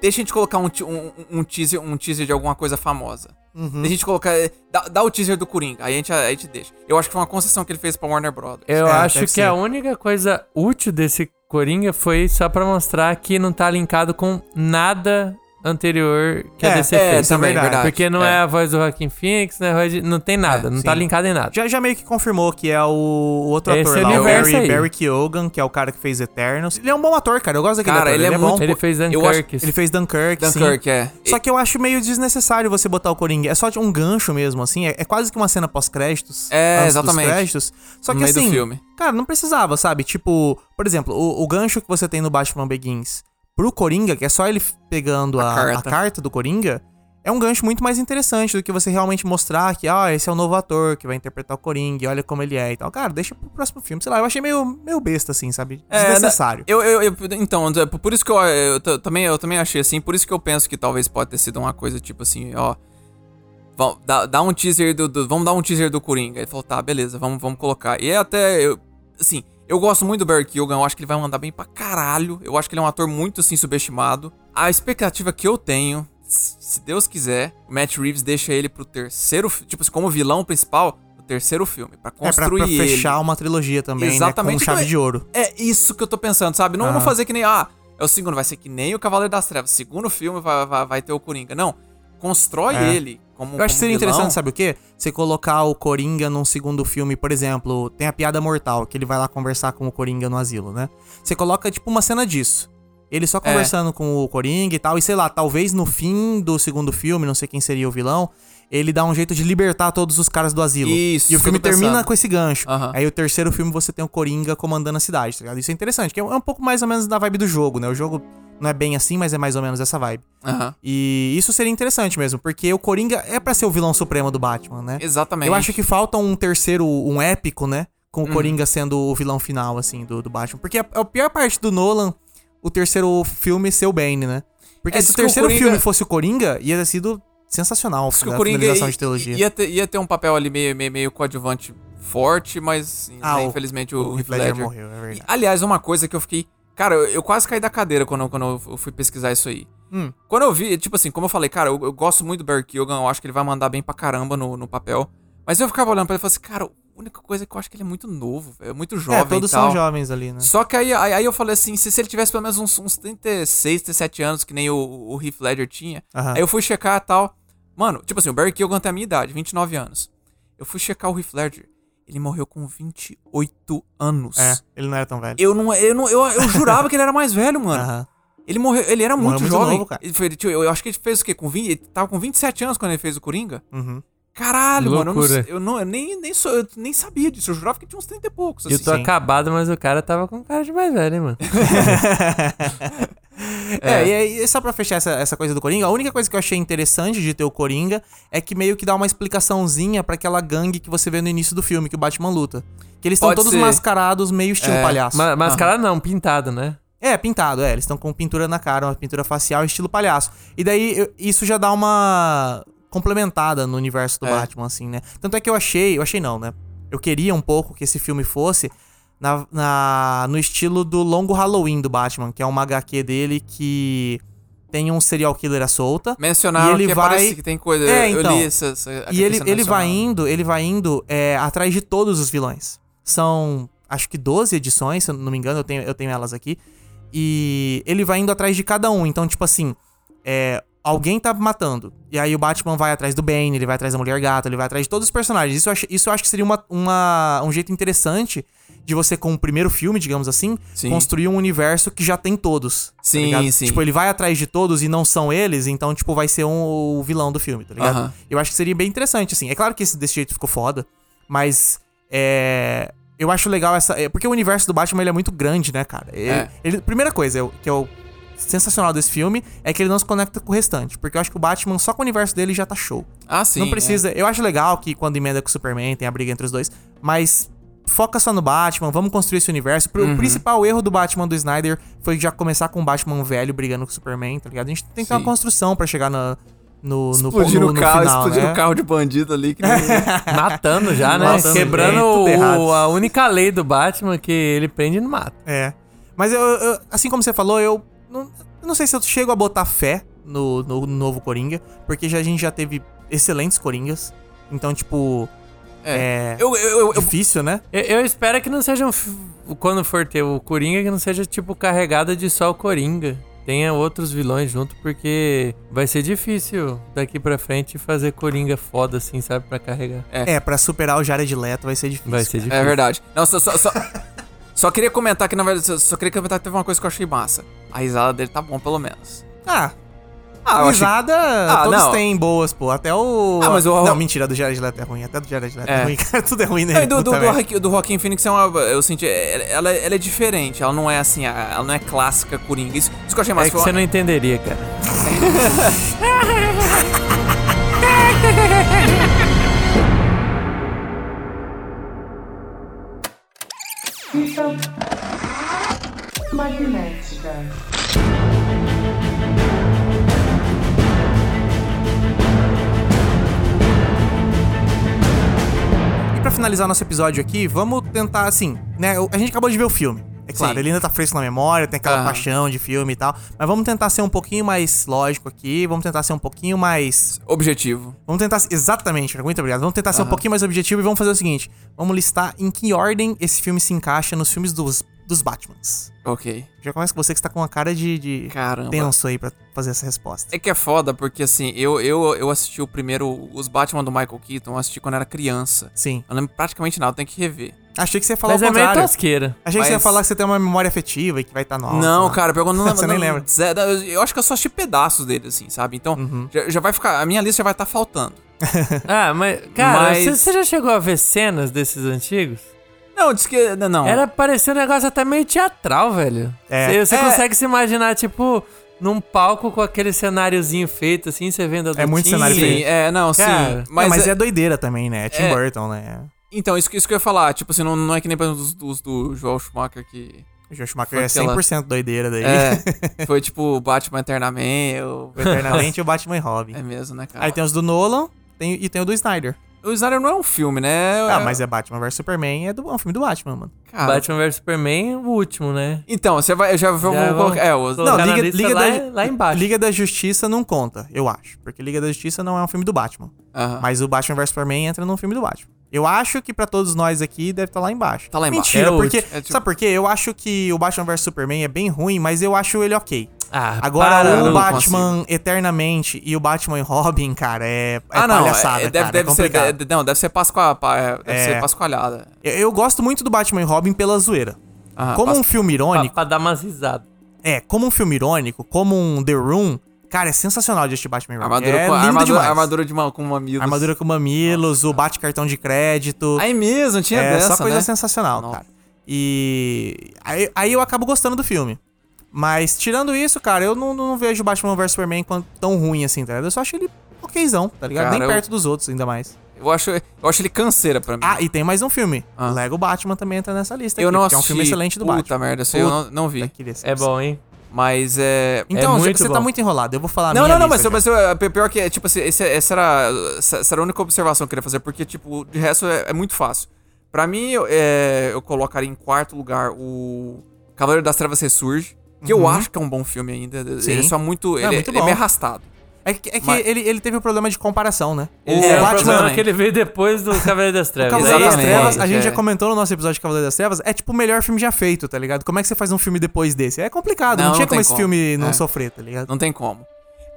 deixa a gente colocar um, um, um teaser, um teaser de alguma coisa famosa. Uhum. Deixa a gente colocar. é, Dá, dá o teaser do Coringa. Aí a gente, a gente deixa. Eu acho que foi uma concessão que ele fez pra Warner Bros. Eu É, acho que ser. a única coisa útil desse Coringa foi só pra mostrar que não tá linkado com nada anterior que É, a DC é, fez. também, verdade. verdade. Porque não é. É. a voz do Joaquin Phoenix, né? Não tem nada, É, não tá sim. linkado em nada. Já, já meio que confirmou que é o, outro Esse ator lá, o Barry, aí. Barry Keoghan, que é o cara que fez Eternos. Ele é um bom ator, cara. Eu gosto daquele Cara, ator. ele é bom. muito- Ele fez Dunkirk. Ele fez Dunkirk, sim. Dunkirk, é. Só que eu acho meio desnecessário você botar o Coringa. É só um gancho mesmo, assim. É, é quase que uma cena pós-créditos. É, exatamente. Créditos. Só No que assim, filme. cara, não precisava, sabe? Tipo, por exemplo, o, o gancho que você tem no Batman Begins pro Coringa, que é só ele pegando A a, carta. a carta do Coringa, é um gancho muito mais interessante do que você realmente mostrar que, ah, esse é o novo ator que vai interpretar o Coringa olha como ele é e tal. Cara, deixa pro próximo filme. Sei lá, eu achei meio, meio besta, assim, sabe? É, Desnecessário. Eu, eu, eu- então, é por isso que eu, eu t- também, eu também achei assim, por isso que eu penso que talvez pode ter sido uma coisa tipo assim, ó. Dar dá um teaser do, do- Vamos dar um teaser do Coringa. Ele falou, tá, beleza, vamos, vamos colocar. E é até. Eu, assim, eu gosto muito do Barry Keoghan, eu acho que ele vai mandar bem pra caralho. Eu acho que ele é um ator muito assim subestimado. A expectativa que eu tenho, se Deus quiser, o Matt Reeves deixa ele pro terceiro. Tipo assim, como vilão principal, terceiro filme. Pra É, pra, construir pra ele. fechar uma trilogia também, Exatamente. né? Com chave Então, de ouro. É isso que eu tô pensando, sabe? Não, não fazer que nem. Ah, é o segundo, vai ser que nem o Cavaleiro das Trevas. Segundo filme vai, vai, vai ter o Coringa. Não. Constrói É. ele como. Eu acho que seria vilão. interessante, sabe o quê? Você colocar o Coringa num segundo filme, por exemplo, tem a piada mortal, que ele vai lá conversar com o Coringa no asilo, né? Você coloca, tipo, uma cena disso. Ele só conversando com o Coringa e tal, e sei lá, talvez no fim do segundo filme, não sei quem seria o vilão, ele dá um jeito de libertar todos os caras do asilo. Isso, E o filme termina com esse gancho. Aham. Aí o terceiro filme você tem o Coringa comandando a cidade, tá ligado? Isso é interessante, que é um é um pouco mais ou menos da vibe do jogo, né? O jogo não é bem assim, mas é mais ou menos essa vibe. Aham. E isso seria interessante mesmo, porque o Coringa é pra ser o vilão supremo do Batman, né? Exatamente. Eu acho que falta um terceiro, um épico, né? Com o Uhum. Coringa sendo o vilão final, assim, do, do Batman. Porque a, a pior parte do Nolan, o terceiro filme ser o Bane, né? Porque É, se o que o terceiro Coringa- filme fosse o Coringa, ia ter sido sensacional Diz que o Coringa finalização ia, de trilogia. ia, ter, ia ter um papel ali meio, meio, meio coadjuvante forte, mas Ah, né, o- infelizmente o, o Heath Ledger Ledger morreu, é E, verdade. aliás, uma coisa que eu fiquei. Cara, eu, eu quase caí da cadeira quando, eu- quando eu fui pesquisar isso aí. Hum. Quando eu vi, tipo assim, como eu falei, cara, eu, eu gosto muito do Barry Keoghan, eu acho que ele vai mandar bem pra caramba no, no papel. Mas eu ficava olhando pra ele e falei assim, cara, a única coisa é que eu acho que ele é muito novo, é muito jovem é, todos são jovens ali, né? Só que aí, aí, aí eu falei assim, se, se ele tivesse pelo menos uns, uns 36, 37 anos, que nem o, o Heath Ledger tinha, aí eu fui checar e tal. Mano, tipo assim, o Barry Keoghan tem a minha idade, 29 anos. Eu fui checar o Heath Ledger, ele morreu com 28 anos. É, ele não era tão velho. Eu não, eu não, eu, eu jurava que ele era mais velho, mano. Aham. Ele morreu, ele era muito, muito jovem. novo. Ele foi, tipo, eu acho que ele fez o quê? Com 20, ele tava com 27 anos quando ele fez o Coringa. Uhum. Caralho, mano, eu, não, Loucura. eu, não, eu nem, nem, sou, eu nem sabia disso. Eu jurava que tinha uns 30 e poucos, Eu assim. tô sim. acabado, mas o cara tava com cara de mais velho, hein, mano. <laughs> É, e aí, só pra fechar essa, essa coisa do Coringa, a única coisa que eu achei interessante de ter o Coringa é que meio que dá uma explicaçãozinha pra aquela gangue que você vê no início do filme, que o Batman luta. Que eles estão todos ser. mascarados, meio estilo É, palhaço. Ma- Mascara não, pintado, né? É, pintado, é. Eles estão com pintura na cara, uma pintura facial, estilo palhaço. E daí, eu- isso já dá uma complementada no universo do É. Batman, assim, né? Tanto é que eu achei, eu achei não, né? Eu queria um pouco que esse filme fosse na, na- no estilo do longo Halloween do Batman, que é uma HQ dele que tem um serial killer à solta. Mencionaram ele que vai- parece que tem coisa. É, eu então. essa. essa E ele, ele vai indo, ele vai indo é, atrás de todos os vilões. São, acho que 12 edições, se eu não me engano, eu tenho, eu tenho elas aqui. E ele vai indo atrás de cada um. Então, tipo assim, é, alguém tá matando. E aí o Batman vai atrás do Bane, ele vai atrás da Mulher Gato, ele vai atrás de todos os personagens. Isso eu acho, isso eu acho que seria uma, uma- um jeito interessante de você, com o primeiro filme, digamos assim, Sim. construir um universo que já tem todos. tá Sim, ligado? sim. Tipo, ele vai atrás de todos e não são eles, então, tipo, vai ser um, o vilão do filme, tá ligado? Aham. Eu acho que seria bem interessante, assim. É claro que esse desse jeito ficou foda, mas é. eu acho legal essa. é, Porque o universo do Batman ele é muito grande, né, cara? Ele, É. ele- primeira coisa eu- que eu. Sensacional desse filme é que ele não se conecta com o restante. Porque eu acho que o Batman, só com o universo dele, já tá show. Ah, sim. não é. precisa. Eu acho legal que quando emenda com o Superman tem a briga entre os dois. Mas foca só no Batman, vamos construir esse universo. Uhum. O principal erro do Batman do Snyder foi já começar com o Batman velho brigando com o Superman, tá ligado? A gente tem que ter uma construção pra chegar na- no, no, Explodindo no, no carro, final, explodindo né? carro de bandido ali. Que <laughs> Matando já, né? Matando, Quebrando é, o- a única lei do Batman que ele prende e não mata. É. Mas eu, eu- assim como você falou, eu não, não sei se eu chego a botar fé no, no novo Coringa, porque já, a gente já teve excelentes Coringas. Então, tipo, é, Eu, eu, eu, eu- difícil, né? Eu, eu espero que não seja um. Quando for ter o Coringa, que não seja tipo carregada de só o Coringa. Tenha outros vilões junto, porque vai ser difícil daqui pra frente fazer Coringa foda assim, sabe? Pra carregar. É, pra superar o Jared Leto vai ser difícil. Vai ser cara. difícil. É verdade. Não, só, só, só, <laughs> só queria comentar que, na verdade, só, só queria comentar que teve uma coisa que eu achei massa. A risada dele tá bom, pelo menos. Ah, Ah, eu achei... risada, Ah, todos não. têm boas, pô. Até o. Ah, mas o- Não, mentira, do Jared Leto é ruim. Até do Jared Leto é, É. ruim, cara. <laughs> Tudo é ruim nele. e do, do, do, do Joaquin Phoenix é uma. Eu senti. Ela, ela é diferente. Ela não é assim. Ela não é clássica Coringa. Isso, isso que eu achei massa. É que você não entenderia, cara. <laughs> Fita magnética. E pra finalizar nosso episódio aqui, vamos tentar, assim, né? A gente acabou de ver o filme. É claro, Sim. ele ainda tá fresco na memória, tem aquela Aham. paixão de filme e tal. Mas vamos tentar ser um pouquinho mais lógico aqui. Vamos tentar ser um pouquinho mais. Objetivo. Vamos tentar. Exatamente, muito obrigado. Vamos tentar ser um pouquinho mais objetivo e vamos fazer o seguinte: vamos listar em que ordem esse filme se encaixa nos filmes dos, dos Batmans. Ok. Já começa com você que está com uma cara de, de Caramba. tenso aí pra fazer essa resposta. É que é foda, porque assim, eu, eu, eu assisti o primeiro. Os Batman do Michael Keaton, eu assisti quando era criança. Sim. Eu não lembro praticamente nada, eu tenho que rever. Achei que você ia falar Mas o é meio contrário. tosqueira. Achei que você ia Mas- falar que você tem uma memória afetiva e que vai estar nova. não, cara, pegou não <laughs> lembro. Você nem não- lembra. zero, eu, eu acho que eu só assisti pedaços dele, assim, sabe? Então, Uhum. já, já vai ficar. A minha lista já vai estar faltando. <laughs> Ah, mas, cara, Mas- você você já chegou a ver cenas desses antigos? Não, disse que. Não. Era parecer um negócio até meio teatral, velho. É. Você você É. consegue se imaginar, tipo, num palco com aquele cenáriozinho feito, assim, você vendo a É muito lutinha. cenário Sim, feito. é, não, Cara, sim. Mas, Mas, mas é- é doideira também, né? É Tim É. Burton, né? Então, isso, que- isso que eu ia falar. Tipo assim, não, não é que nem por exemplo, dos, do Joel Schumacher que. O Joe Schumacher é aquela- 100% doideira daí. É. <laughs> foi tipo Batman Eternamente. Ou... Eternamente o Batman e Robin. É mesmo, né, cara? Aí tem os do Nolan tem, e tem o do Snyder. O Snyder não é um filme, né? Ah, mas é Batman vs Superman, é, do, é um filme do Batman, mano. Cara, Batman vs Superman, o último, né? Então, você vai. Eu já vou Já colocar. É, o. Não, Liga, Liga lá, da, lá embaixo. Liga da Justiça não conta, eu acho. Porque Liga da Justiça não é um filme do Batman. Aham. Mas o Batman vs Superman entra num filme do Batman. Eu acho que pra todos nós aqui deve estar lá embaixo. Tá lá embaixo. Mentira, É o porque. É tipo- Sabe por quê? Eu acho que o Batman vs Superman é bem ruim, mas eu acho ele ok. Ah, Agora, para, o Batman Eternamente e o Batman e Robin, cara, é, é ah, não. palhaçada, é, deve, cara, deve é ser. de- não, deve ser pascoa, pa- é, deve É. ser pascoalhada. Eu, eu gosto muito do Batman e Robin pela zoeira. Aham, como pas- um filme Pra, irônico, pra dar umas risadas. é, como um filme irônico, como um The Room, cara, é sensacional de assistir Batman Robin. Armadura, é com, lindo armadura, demais. armadura de ma, com mamilos. Armadura com mamilos, o bate-cartão de crédito. Aí mesmo, tinha é dessa, só coisa né? sensacional, Nossa. cara. E aí, aí eu acabo gostando do filme. Mas tirando isso, cara, eu não, não vejo Batman vs Superman quanto tão ruim assim, tá ligado? Eu só acho ele okzão, tá ligado? Cara, Nem eu- perto dos outros, ainda mais. Eu acho, eu acho ele canseira pra mim. Ah, e tem mais um filme. Ah. Lego Batman também entra nessa lista eu aqui, não assisti. é um filme excelente do Puta Batman. merda, isso aí eu não, Puta não vi. É bom, hein? Mas é... Então, muito você tá bom. muito enrolado. Eu vou falar Não, não, não, mas, lista, mas eu, é, pior que, é, tipo assim, esse- essa, era, essa era a única observação que eu queria fazer, porque, tipo, de resto é, é muito fácil. Pra mim, eu, é, eu colocaria em quarto lugar o Cavaleiro das Trevas Ressurge, que eu Uhum. acho que é um bom filme ainda. Sim. Ele é só muito. É, Ele, muito ele é meio arrastado. É que, é que Mas- ele, ele teve um problema de comparação, né? Ele- o É, o Batman, é que ele veio depois do Cavaleiro das o Trevas. Cavaleiro das Trevas, a gente é. já comentou no nosso episódio de Cavaleiro das Trevas, é tipo o melhor filme já feito, tá ligado? Como é que você faz um filme depois desse? É complicado, não, Não, tinha não como esse como. filme não É. sofrer, tá ligado? Não tem como.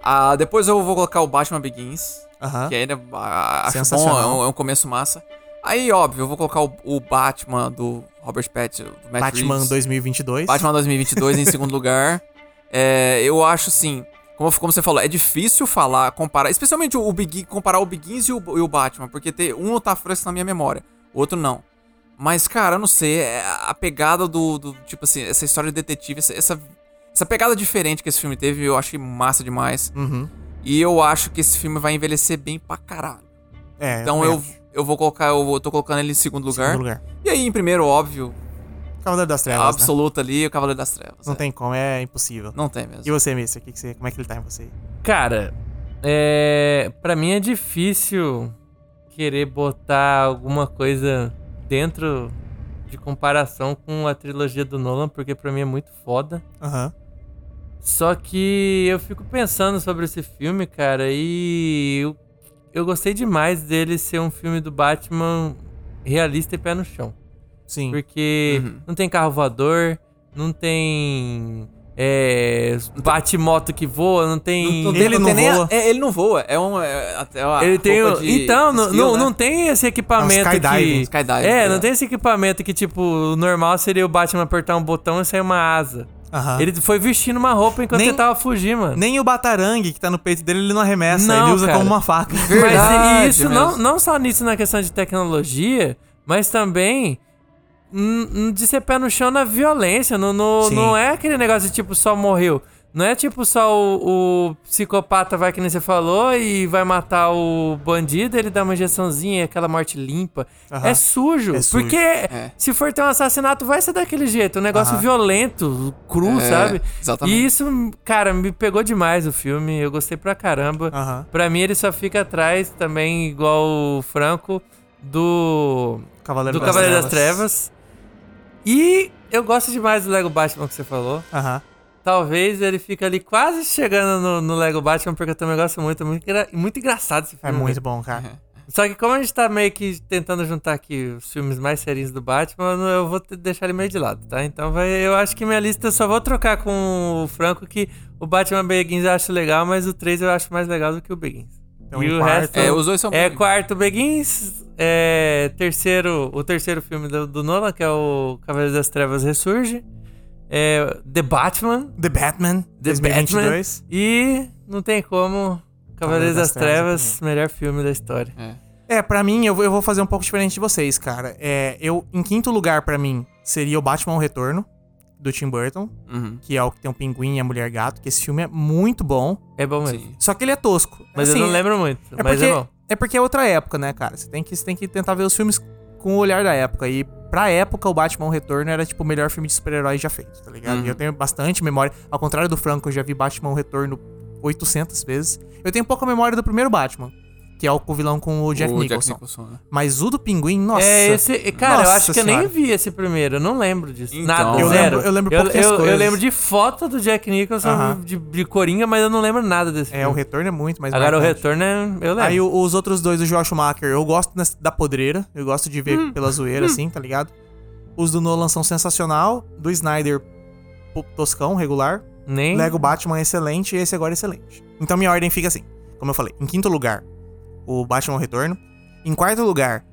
Ah, depois eu vou colocar o Batman Begins, Aham. que ainda ah, acho bom, é um, é um começo massa. Aí, óbvio, eu vou colocar o, o Batman do Robert Pattinson, do Matt Batman Reeves. 2022. Batman 2022 em segundo lugar. <laughs> É, eu acho assim, como, como você falou, é difícil falar, comparar, especialmente o, o Begin, comparar o Begins e o, e o Batman, porque ter, um tá fresco na minha memória, o outro não. Mas, cara, eu não sei. é A pegada do, do- Tipo assim, essa história de detetive, essa, essa, essa pegada diferente que esse filme teve, eu achei massa demais. Uhum. E eu acho que esse filme vai envelhecer bem pra caralho. É, Então eu, acho. eu vou colocar, eu vou- tô colocando ele em segundo lugar. Segundo lugar. E aí, em primeiro, óbvio, Cavaleiro das Trevas, né? absoluta ali, o Cavaleiro das Trevas. Não é. tem como, é impossível. Não tem mesmo. E você, Mister, que que você, como é que ele tá em você? Cara, é. Pra mim é difícil querer botar alguma coisa dentro de comparação com a trilogia do Nolan, porque pra mim é muito foda. Aham. Só que eu fico pensando sobre esse filme, cara, e eu, eu gostei demais dele ser um filme do Batman realista e pé no chão. Sim. Porque Uhum. não tem carro voador, não tem. É. Bate-moto que voa, não tem. Não tem- Ele não não tem a- voa. é, ele não voa. É um. É, até a Ele tem. o- de então, não, não, né? não tem esse equipamento É um skydiving. que. Skydiving, É, é. não tem esse equipamento que, tipo, o normal seria o Batman apertar um botão e sair uma asa. Aham. Ele foi vestindo uma roupa enquanto Nem- ele tava fugindo, mano. Nem o batarangue que tá no peito dele, ele não arremessa. Não, ele usa cara. como uma faca. Mas Verdade e isso mesmo. não, não só nisso na questão de tecnologia, mas também de ser pé no chão na violência. No, no- não é aquele negócio de tipo só morreu. Não é tipo só o, o psicopata vai que nem você falou e vai matar o bandido, ele dá uma injeçãozinha, aquela morte limpa. Aham. É sujo. É sujo. Porque se for ter um assassinato, vai ser daquele jeito. Um negócio Aham. violento, cru, É, sabe? exatamente. E isso, cara, me pegou demais o filme. Eu gostei pra caramba. Aham. Pra mim, ele só fica atrás também, igual o Franco, do, Cavaleiro do Cavaleiro das Trevas. E eu gosto demais do Lego Batman que você falou. Aham. Talvez ele fique ali quase chegando no, no Lego Batman, porque eu também gosto muito. É muito, muito engraçado esse É filme. muito velho. bom, cara. <laughs> Só que como a gente tá meio que tentando juntar aqui os filmes mais sérios do Batman, eu vou deixar ele meio de lado, tá? Então vai, eu acho que minha lista eu só vou trocar com o Franco, que o Batman Begins eu acho legal, mas o 3 eu acho mais legal do que o Begins. Então, e em o quarto- resto... É, os dois são É quarto Begins, é terceiro, o terceiro filme do, do Nolan, que é o Cavaleiro das Trevas Ressurge, é The Batman, The Batman, The 2022. e não tem como, Cavaleiro das, das Trevas Trevas, melhor filme da história. É. É, pra mim, eu vou, eu vou fazer um pouco diferente de vocês, cara. É, eu, em quinto lugar, pra mim, seria o Batman o Retorno, do Tim Burton, Uhum. que é o que tem o pinguim e a mulher gato, que esse filme é muito bom. É bom mesmo. Sim. Só que ele é tosco. Mas Assim, eu não lembro muito, É mas porque, é bom. é porque é outra época, né, cara? Você tem que, você tem que tentar ver os filmes com o olhar da época. E pra época, o Batman Retorno era, tipo, o melhor filme de super-heróis já feito, tá ligado? Uhum. E eu tenho bastante memória. Ao contrário do Franco, eu já vi Batman Retorno 800 vezes. Eu tenho pouca memória do primeiro Batman, que é o vilão com o Jack o Nicholson. Jack Nicholson, né? Mas o do Pinguim, nossa. É, esse. Cara, eu Nossa acho que eu nem vi esse primeiro, eu não lembro disso. Então. Nada, Eu zero. lembro- eu lembro eu, eu, eu lembro de foto do Jack Nicholson Aham. de, de Coringa, mas eu não lembro nada desse É, filme. o Retorno é muito mais Agora o retorno é. Eu lembro. Aí o- os outros dois do Joel Schumacher, eu gosto da podreira, eu gosto de ver Hum. pela zoeira, assim, tá ligado? Os do Nolan são sensacional, do Snyder, toscão, regular. Nem. Lego Batman é excelente e esse agora é excelente. Então minha ordem fica assim, como eu falei. Em quinto lugar, o Batman Retorno. Em quarto lugar,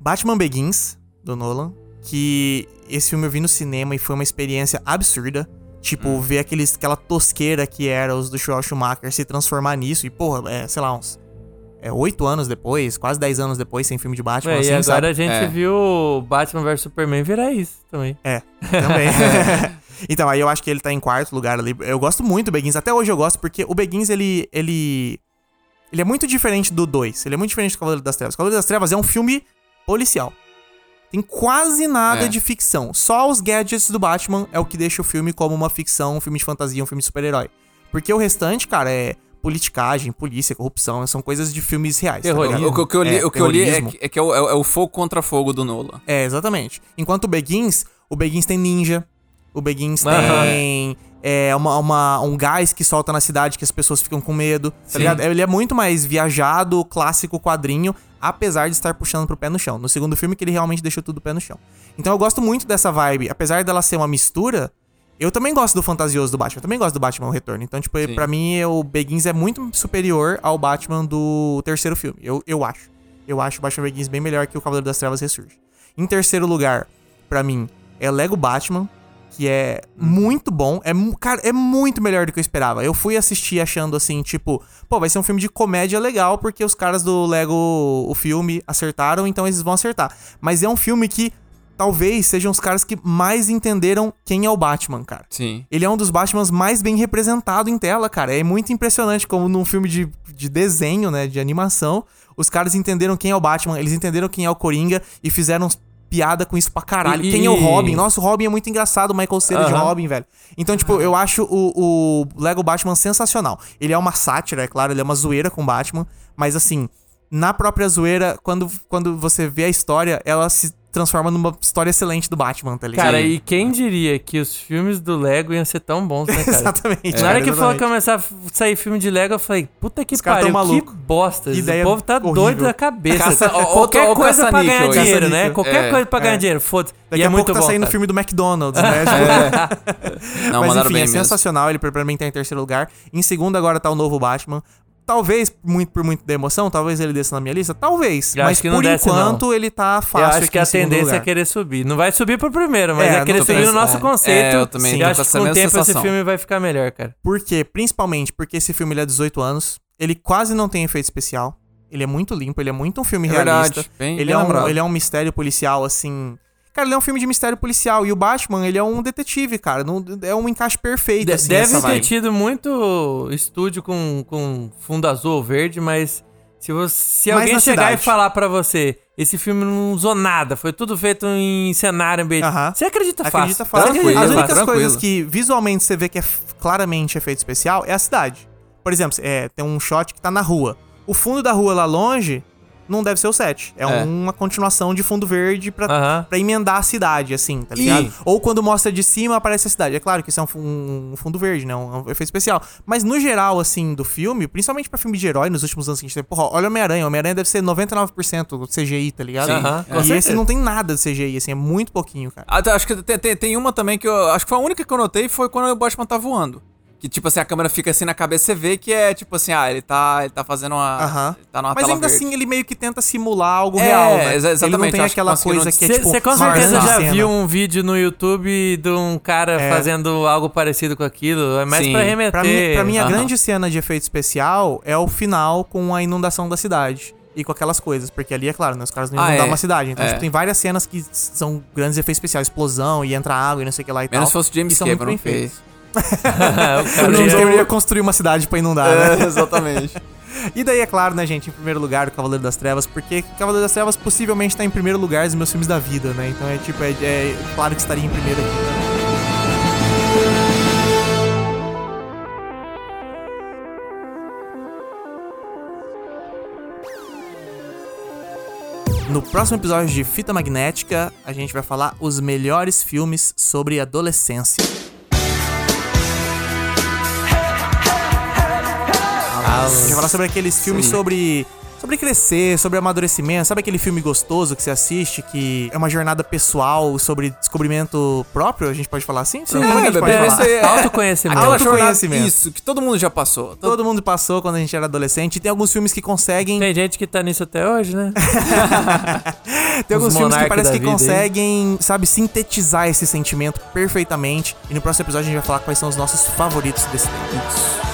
Batman Begins, do Nolan. Que esse filme eu vi no cinema e foi uma experiência absurda. Tipo, ver aqueles, aquela tosqueira que era os do Joel Schumacher se transformar nisso. E, porra, é, sei lá, uns... É, oito anos depois, quase dez anos depois, sem filme de Batman, Ué, assim, e agora sabe? a gente É. viu Batman vs Superman virar isso também. É, também. <laughs> <laughs> então, aí eu acho que ele tá em quarto lugar ali. Eu gosto muito do Begins, até hoje eu gosto, porque o Begins, ele. ele. Ele é muito diferente do 2. Ele é muito diferente do Cavaleiro das Trevas. O Cavaleiro das Trevas é um filme policial. Tem quase nada É. de ficção. Só os gadgets do Batman é o que deixa o filme como uma ficção, um filme de fantasia, um filme de super-herói. Porque o restante, cara, é politicagem, polícia, corrupção, são coisas de filmes reais. tá Terrorismo. O, que- o que eu li, É, o que eu li é, que, é que é o, é o- é o fogo contra fogo do Nolan. É, exatamente. Enquanto o Begins, o Begins tem ninja, o Begins tem é, uma, uma- um gás que solta na cidade que as pessoas ficam com medo, tá ligado? Ele é muito mais viajado, clássico quadrinho, apesar de estar puxando pro pé no chão. No segundo filme que ele realmente deixou tudo pé no chão. Então eu gosto muito dessa vibe, apesar dela ser uma mistura, eu também gosto do fantasioso do Batman, eu também gosto do Batman o Retorno. Então, tipo, pra mim o Begins é muito superior ao Batman do terceiro filme, eu, eu acho. Eu acho o Batman Begins bem melhor que o Cavaleiro das Trevas Ressurge. Em terceiro lugar, pra mim, é Lego Batman, que é muito bom. É, cara, é muito melhor do que eu esperava. Eu fui assistir achando assim, tipo, pô, vai ser um filme de comédia legal, porque os caras do Lego, o filme, acertaram, então eles vão acertar. Mas é um filme que talvez sejam os caras que mais entenderam quem é o Batman, cara. Sim. Ele é um dos Batmans mais bem representado em tela, cara. É muito impressionante como num filme de, de desenho, né, de animação, os caras entenderam quem é o Batman, eles entenderam quem é o Coringa e fizeram piada com isso pra caralho. E- quem é o Robin? Nossa, o Robin é muito engraçado, o Michael Cera de Aham. Robin, velho. Então, tipo, eu acho o, o Lego Batman sensacional. Ele é uma sátira, é claro, ele é uma zoeira com o Batman, mas assim, na própria zoeira, quando, quando você vê a história, ela se transforma numa história excelente do Batman, tá ligado? Cara, e quem diria que os filmes do Lego iam ser tão bons, né, <laughs> cara? Exatamente. Na hora que falou que começar a sair filme de Lego, eu falei, puta que Os pariu, que bosta. Ideia o povo tá horrível. doido da cabeça. Caça- Qualquer ó, ó, coisa pra ganhar dinheiro, né? Caça-níquel. Qualquer É, coisa pra ganhar é. dinheiro, foda-se. Daqui E é a muito pouco tá bom, saindo o cara. filme do McDonald's, <laughs> né? Não, Mas enfim, bem é mesmo. sensacional. Ele pra mim tá em terceiro lugar. Em segundo agora tá o novo Batman. Talvez, muito por muito da emoção, talvez ele desça na minha lista. Talvez. Eu mas acho que não por desce, enquanto ele tá Eu fácil acho aqui que a tendência é lugar. querer subir. Não vai subir pro primeiro, mas É, é, querer não, subir no tô nosso pensando- conceito. é, eu também E tô acho com que com o tempo esse sensação. filme vai ficar melhor, cara. Por quê? Principalmente porque esse filme ele é 18 anos. Ele quase não tem efeito especial. Ele é muito limpo, ele é muito um filme É realista. verdade, bem- ele, bem é um, lembrado. ele é um mistério policial, assim. Cara, ele é um filme de mistério policial. E o Batman, ele é um detetive, cara. Não, é um encaixe perfeito, De- assim, Deve ter vibe. tido muito estúdio com, com fundo azul ou verde, mas se, você, se alguém chegar cidade. e falar pra você, esse filme não usou nada, foi tudo feito em cenário ambiente, você acredita fácil. Acredita Você fácil. acredita As únicas tranquilo. coisas que visualmente você vê que é claramente efeito especial é a cidade. Por exemplo, é, tem um shot que tá na rua. O fundo da rua lá longe não deve ser o set. É, É. uma continuação de fundo verde pra, Aham. pra emendar a cidade, assim, tá E- ligado? Ou quando mostra de cima aparece a cidade. É claro que isso é um, um fundo verde, né? Um, efeito especial. Mas no geral, assim, do filme, principalmente pra filme de herói nos últimos anos que a gente teve, porra, olha o Homem-Aranha. Homem-Aranha deve ser 99% CGI, tá ligado? Aham, com E esse não tem nada de CGI, assim, é muito pouquinho, cara. Acho que tem, tem, tem uma também que eu. Acho que foi a única que eu notei foi quando o Batman tá voando. Que, tipo assim, a câmera fica assim na cabeça, você vê que é tipo assim, ah, ele tá, ele tá fazendo uma. Aham. Ele tá numa Mas tela ainda verde. assim, ele meio que tenta simular algo É, real, né? exa- Ele não exatamente, tem que aquela coisa que é Você tipo... com marcando certeza já cena. viu um vídeo no YouTube de um cara É. fazendo algo parecido com aquilo. É mais Sim. pra remeter. Pra mim, pra mim a grande cena de efeito especial é o final com a inundação da cidade. E com aquelas coisas, porque ali, é claro, né, os caras não Ah, inundam é. uma cidade. Então, É. tipo, tem várias cenas que são grandes efeitos especiais. Explosão e entra água e não sei o que lá e Menos tal. se fosse James são muito Cameron bem feitos. <laughs> fez. o cara Cameron ia construir uma cidade pra inundar, né? É, <laughs> exatamente. E daí, é claro, né, gente, em primeiro lugar, o Cavaleiro das Trevas, porque Cavaleiro das Trevas possivelmente tá em primeiro lugar dos meus filmes da vida, né? Então é tipo, é, é claro que estaria em primeiro aqui. No próximo episódio de Fita Magnética, a gente vai falar os melhores filmes sobre adolescência. A gente vai falar sobre aqueles filmes sobre. Sobre crescer, sobre amadurecimento. Sabe aquele filme gostoso que você assiste, que é uma jornada pessoal sobre descobrimento próprio? A gente pode falar assim? Sim, é pode bebê, falar? esse é- <laughs> Autoconhecimento. Autoconhecimento. isso, que todo mundo já passou. Todo- Todo mundo passou quando a gente era adolescente. E tem alguns filmes que conseguem. Tem gente que tá nisso até hoje, né? <laughs> Tem alguns Os filmes que parece que vida aí. conseguem, sabe, sintetizar esse sentimento perfeitamente. E no próximo episódio a gente vai falar quais são os nossos favoritos desse tempo. Fita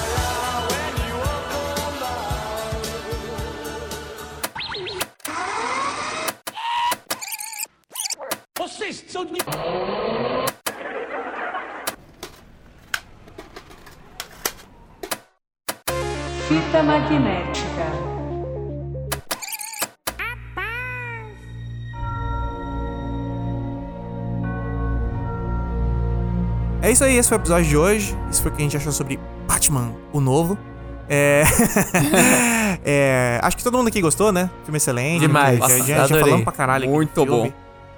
isso aí, esse foi o episódio de hoje. Isso foi o que a gente achou sobre Batman, o novo. É... <laughs> é, Acho que todo mundo aqui gostou, né? Filme excelente. Demais. Já, já, falamos pra caralho. Muito bom.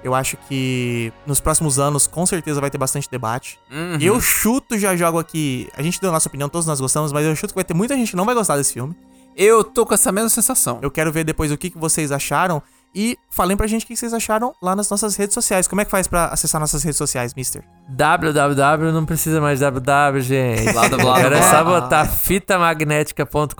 Eu acho que nos próximos anos, com certeza, vai ter bastante debate. Uhum. Eu chuto, já jogo aqui. A gente deu a nossa opinião, todos nós gostamos, mas eu chuto que vai ter muita gente que não vai gostar desse filme. Eu tô com essa mesma sensação. Eu quero ver depois o que, que vocês acharam. E falem pra gente o que vocês acharam lá nas nossas redes sociais. Como é que faz pra acessar nossas redes sociais, mister? www não precisa mais www, gente. Blá, blá, blá, Agora é só botar fitamagnética.com.br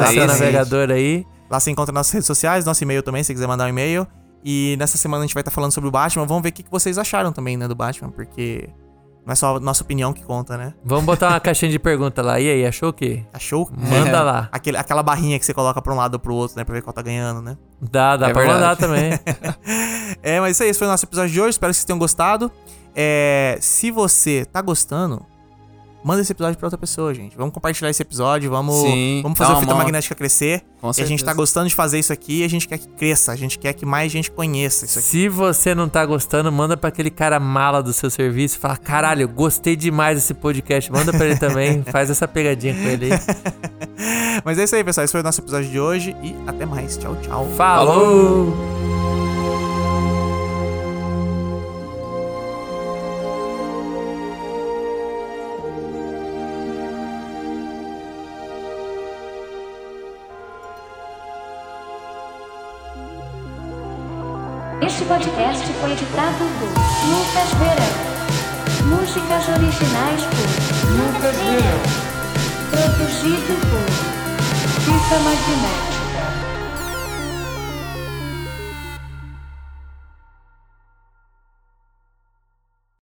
no seu navegador aí. Lá você encontra nossas redes sociais, nosso e-mail também, se você quiser mandar um e-mail. E nessa semana a gente vai estar falando sobre o Batman. Vamos ver o que, que vocês acharam também, né, do Batman, porque não é só a nossa opinião que conta, né? Vamos botar uma caixinha de pergunta lá. E aí, achou o quê? Achou? Manda É. lá. <laughs> Aquele, aquela barrinha que você coloca pra um lado ou pro outro, né, pra ver qual tá ganhando, né? Dá, dá É pra verdade. mandar também. <laughs> É, mas isso aí, esse foi o nosso episódio de hoje. Espero que vocês tenham gostado. É, se você tá gostando, manda esse episódio pra outra pessoa, gente. Vamos compartilhar esse episódio, vamos, Sim, vamos fazer a fita mão. magnética crescer. Com E a gente tá gostando de fazer isso aqui e a gente quer que cresça, a gente quer que mais gente conheça isso aqui. Se você não tá gostando, manda pra aquele cara mala do seu serviço. Fala, caralho, gostei demais desse podcast. Manda pra ele também. <laughs> Faz essa pegadinha com ele aí. <laughs> Mas é isso aí, pessoal. Esse foi o nosso episódio de hoje e até mais. Tchau, tchau. Falou! Este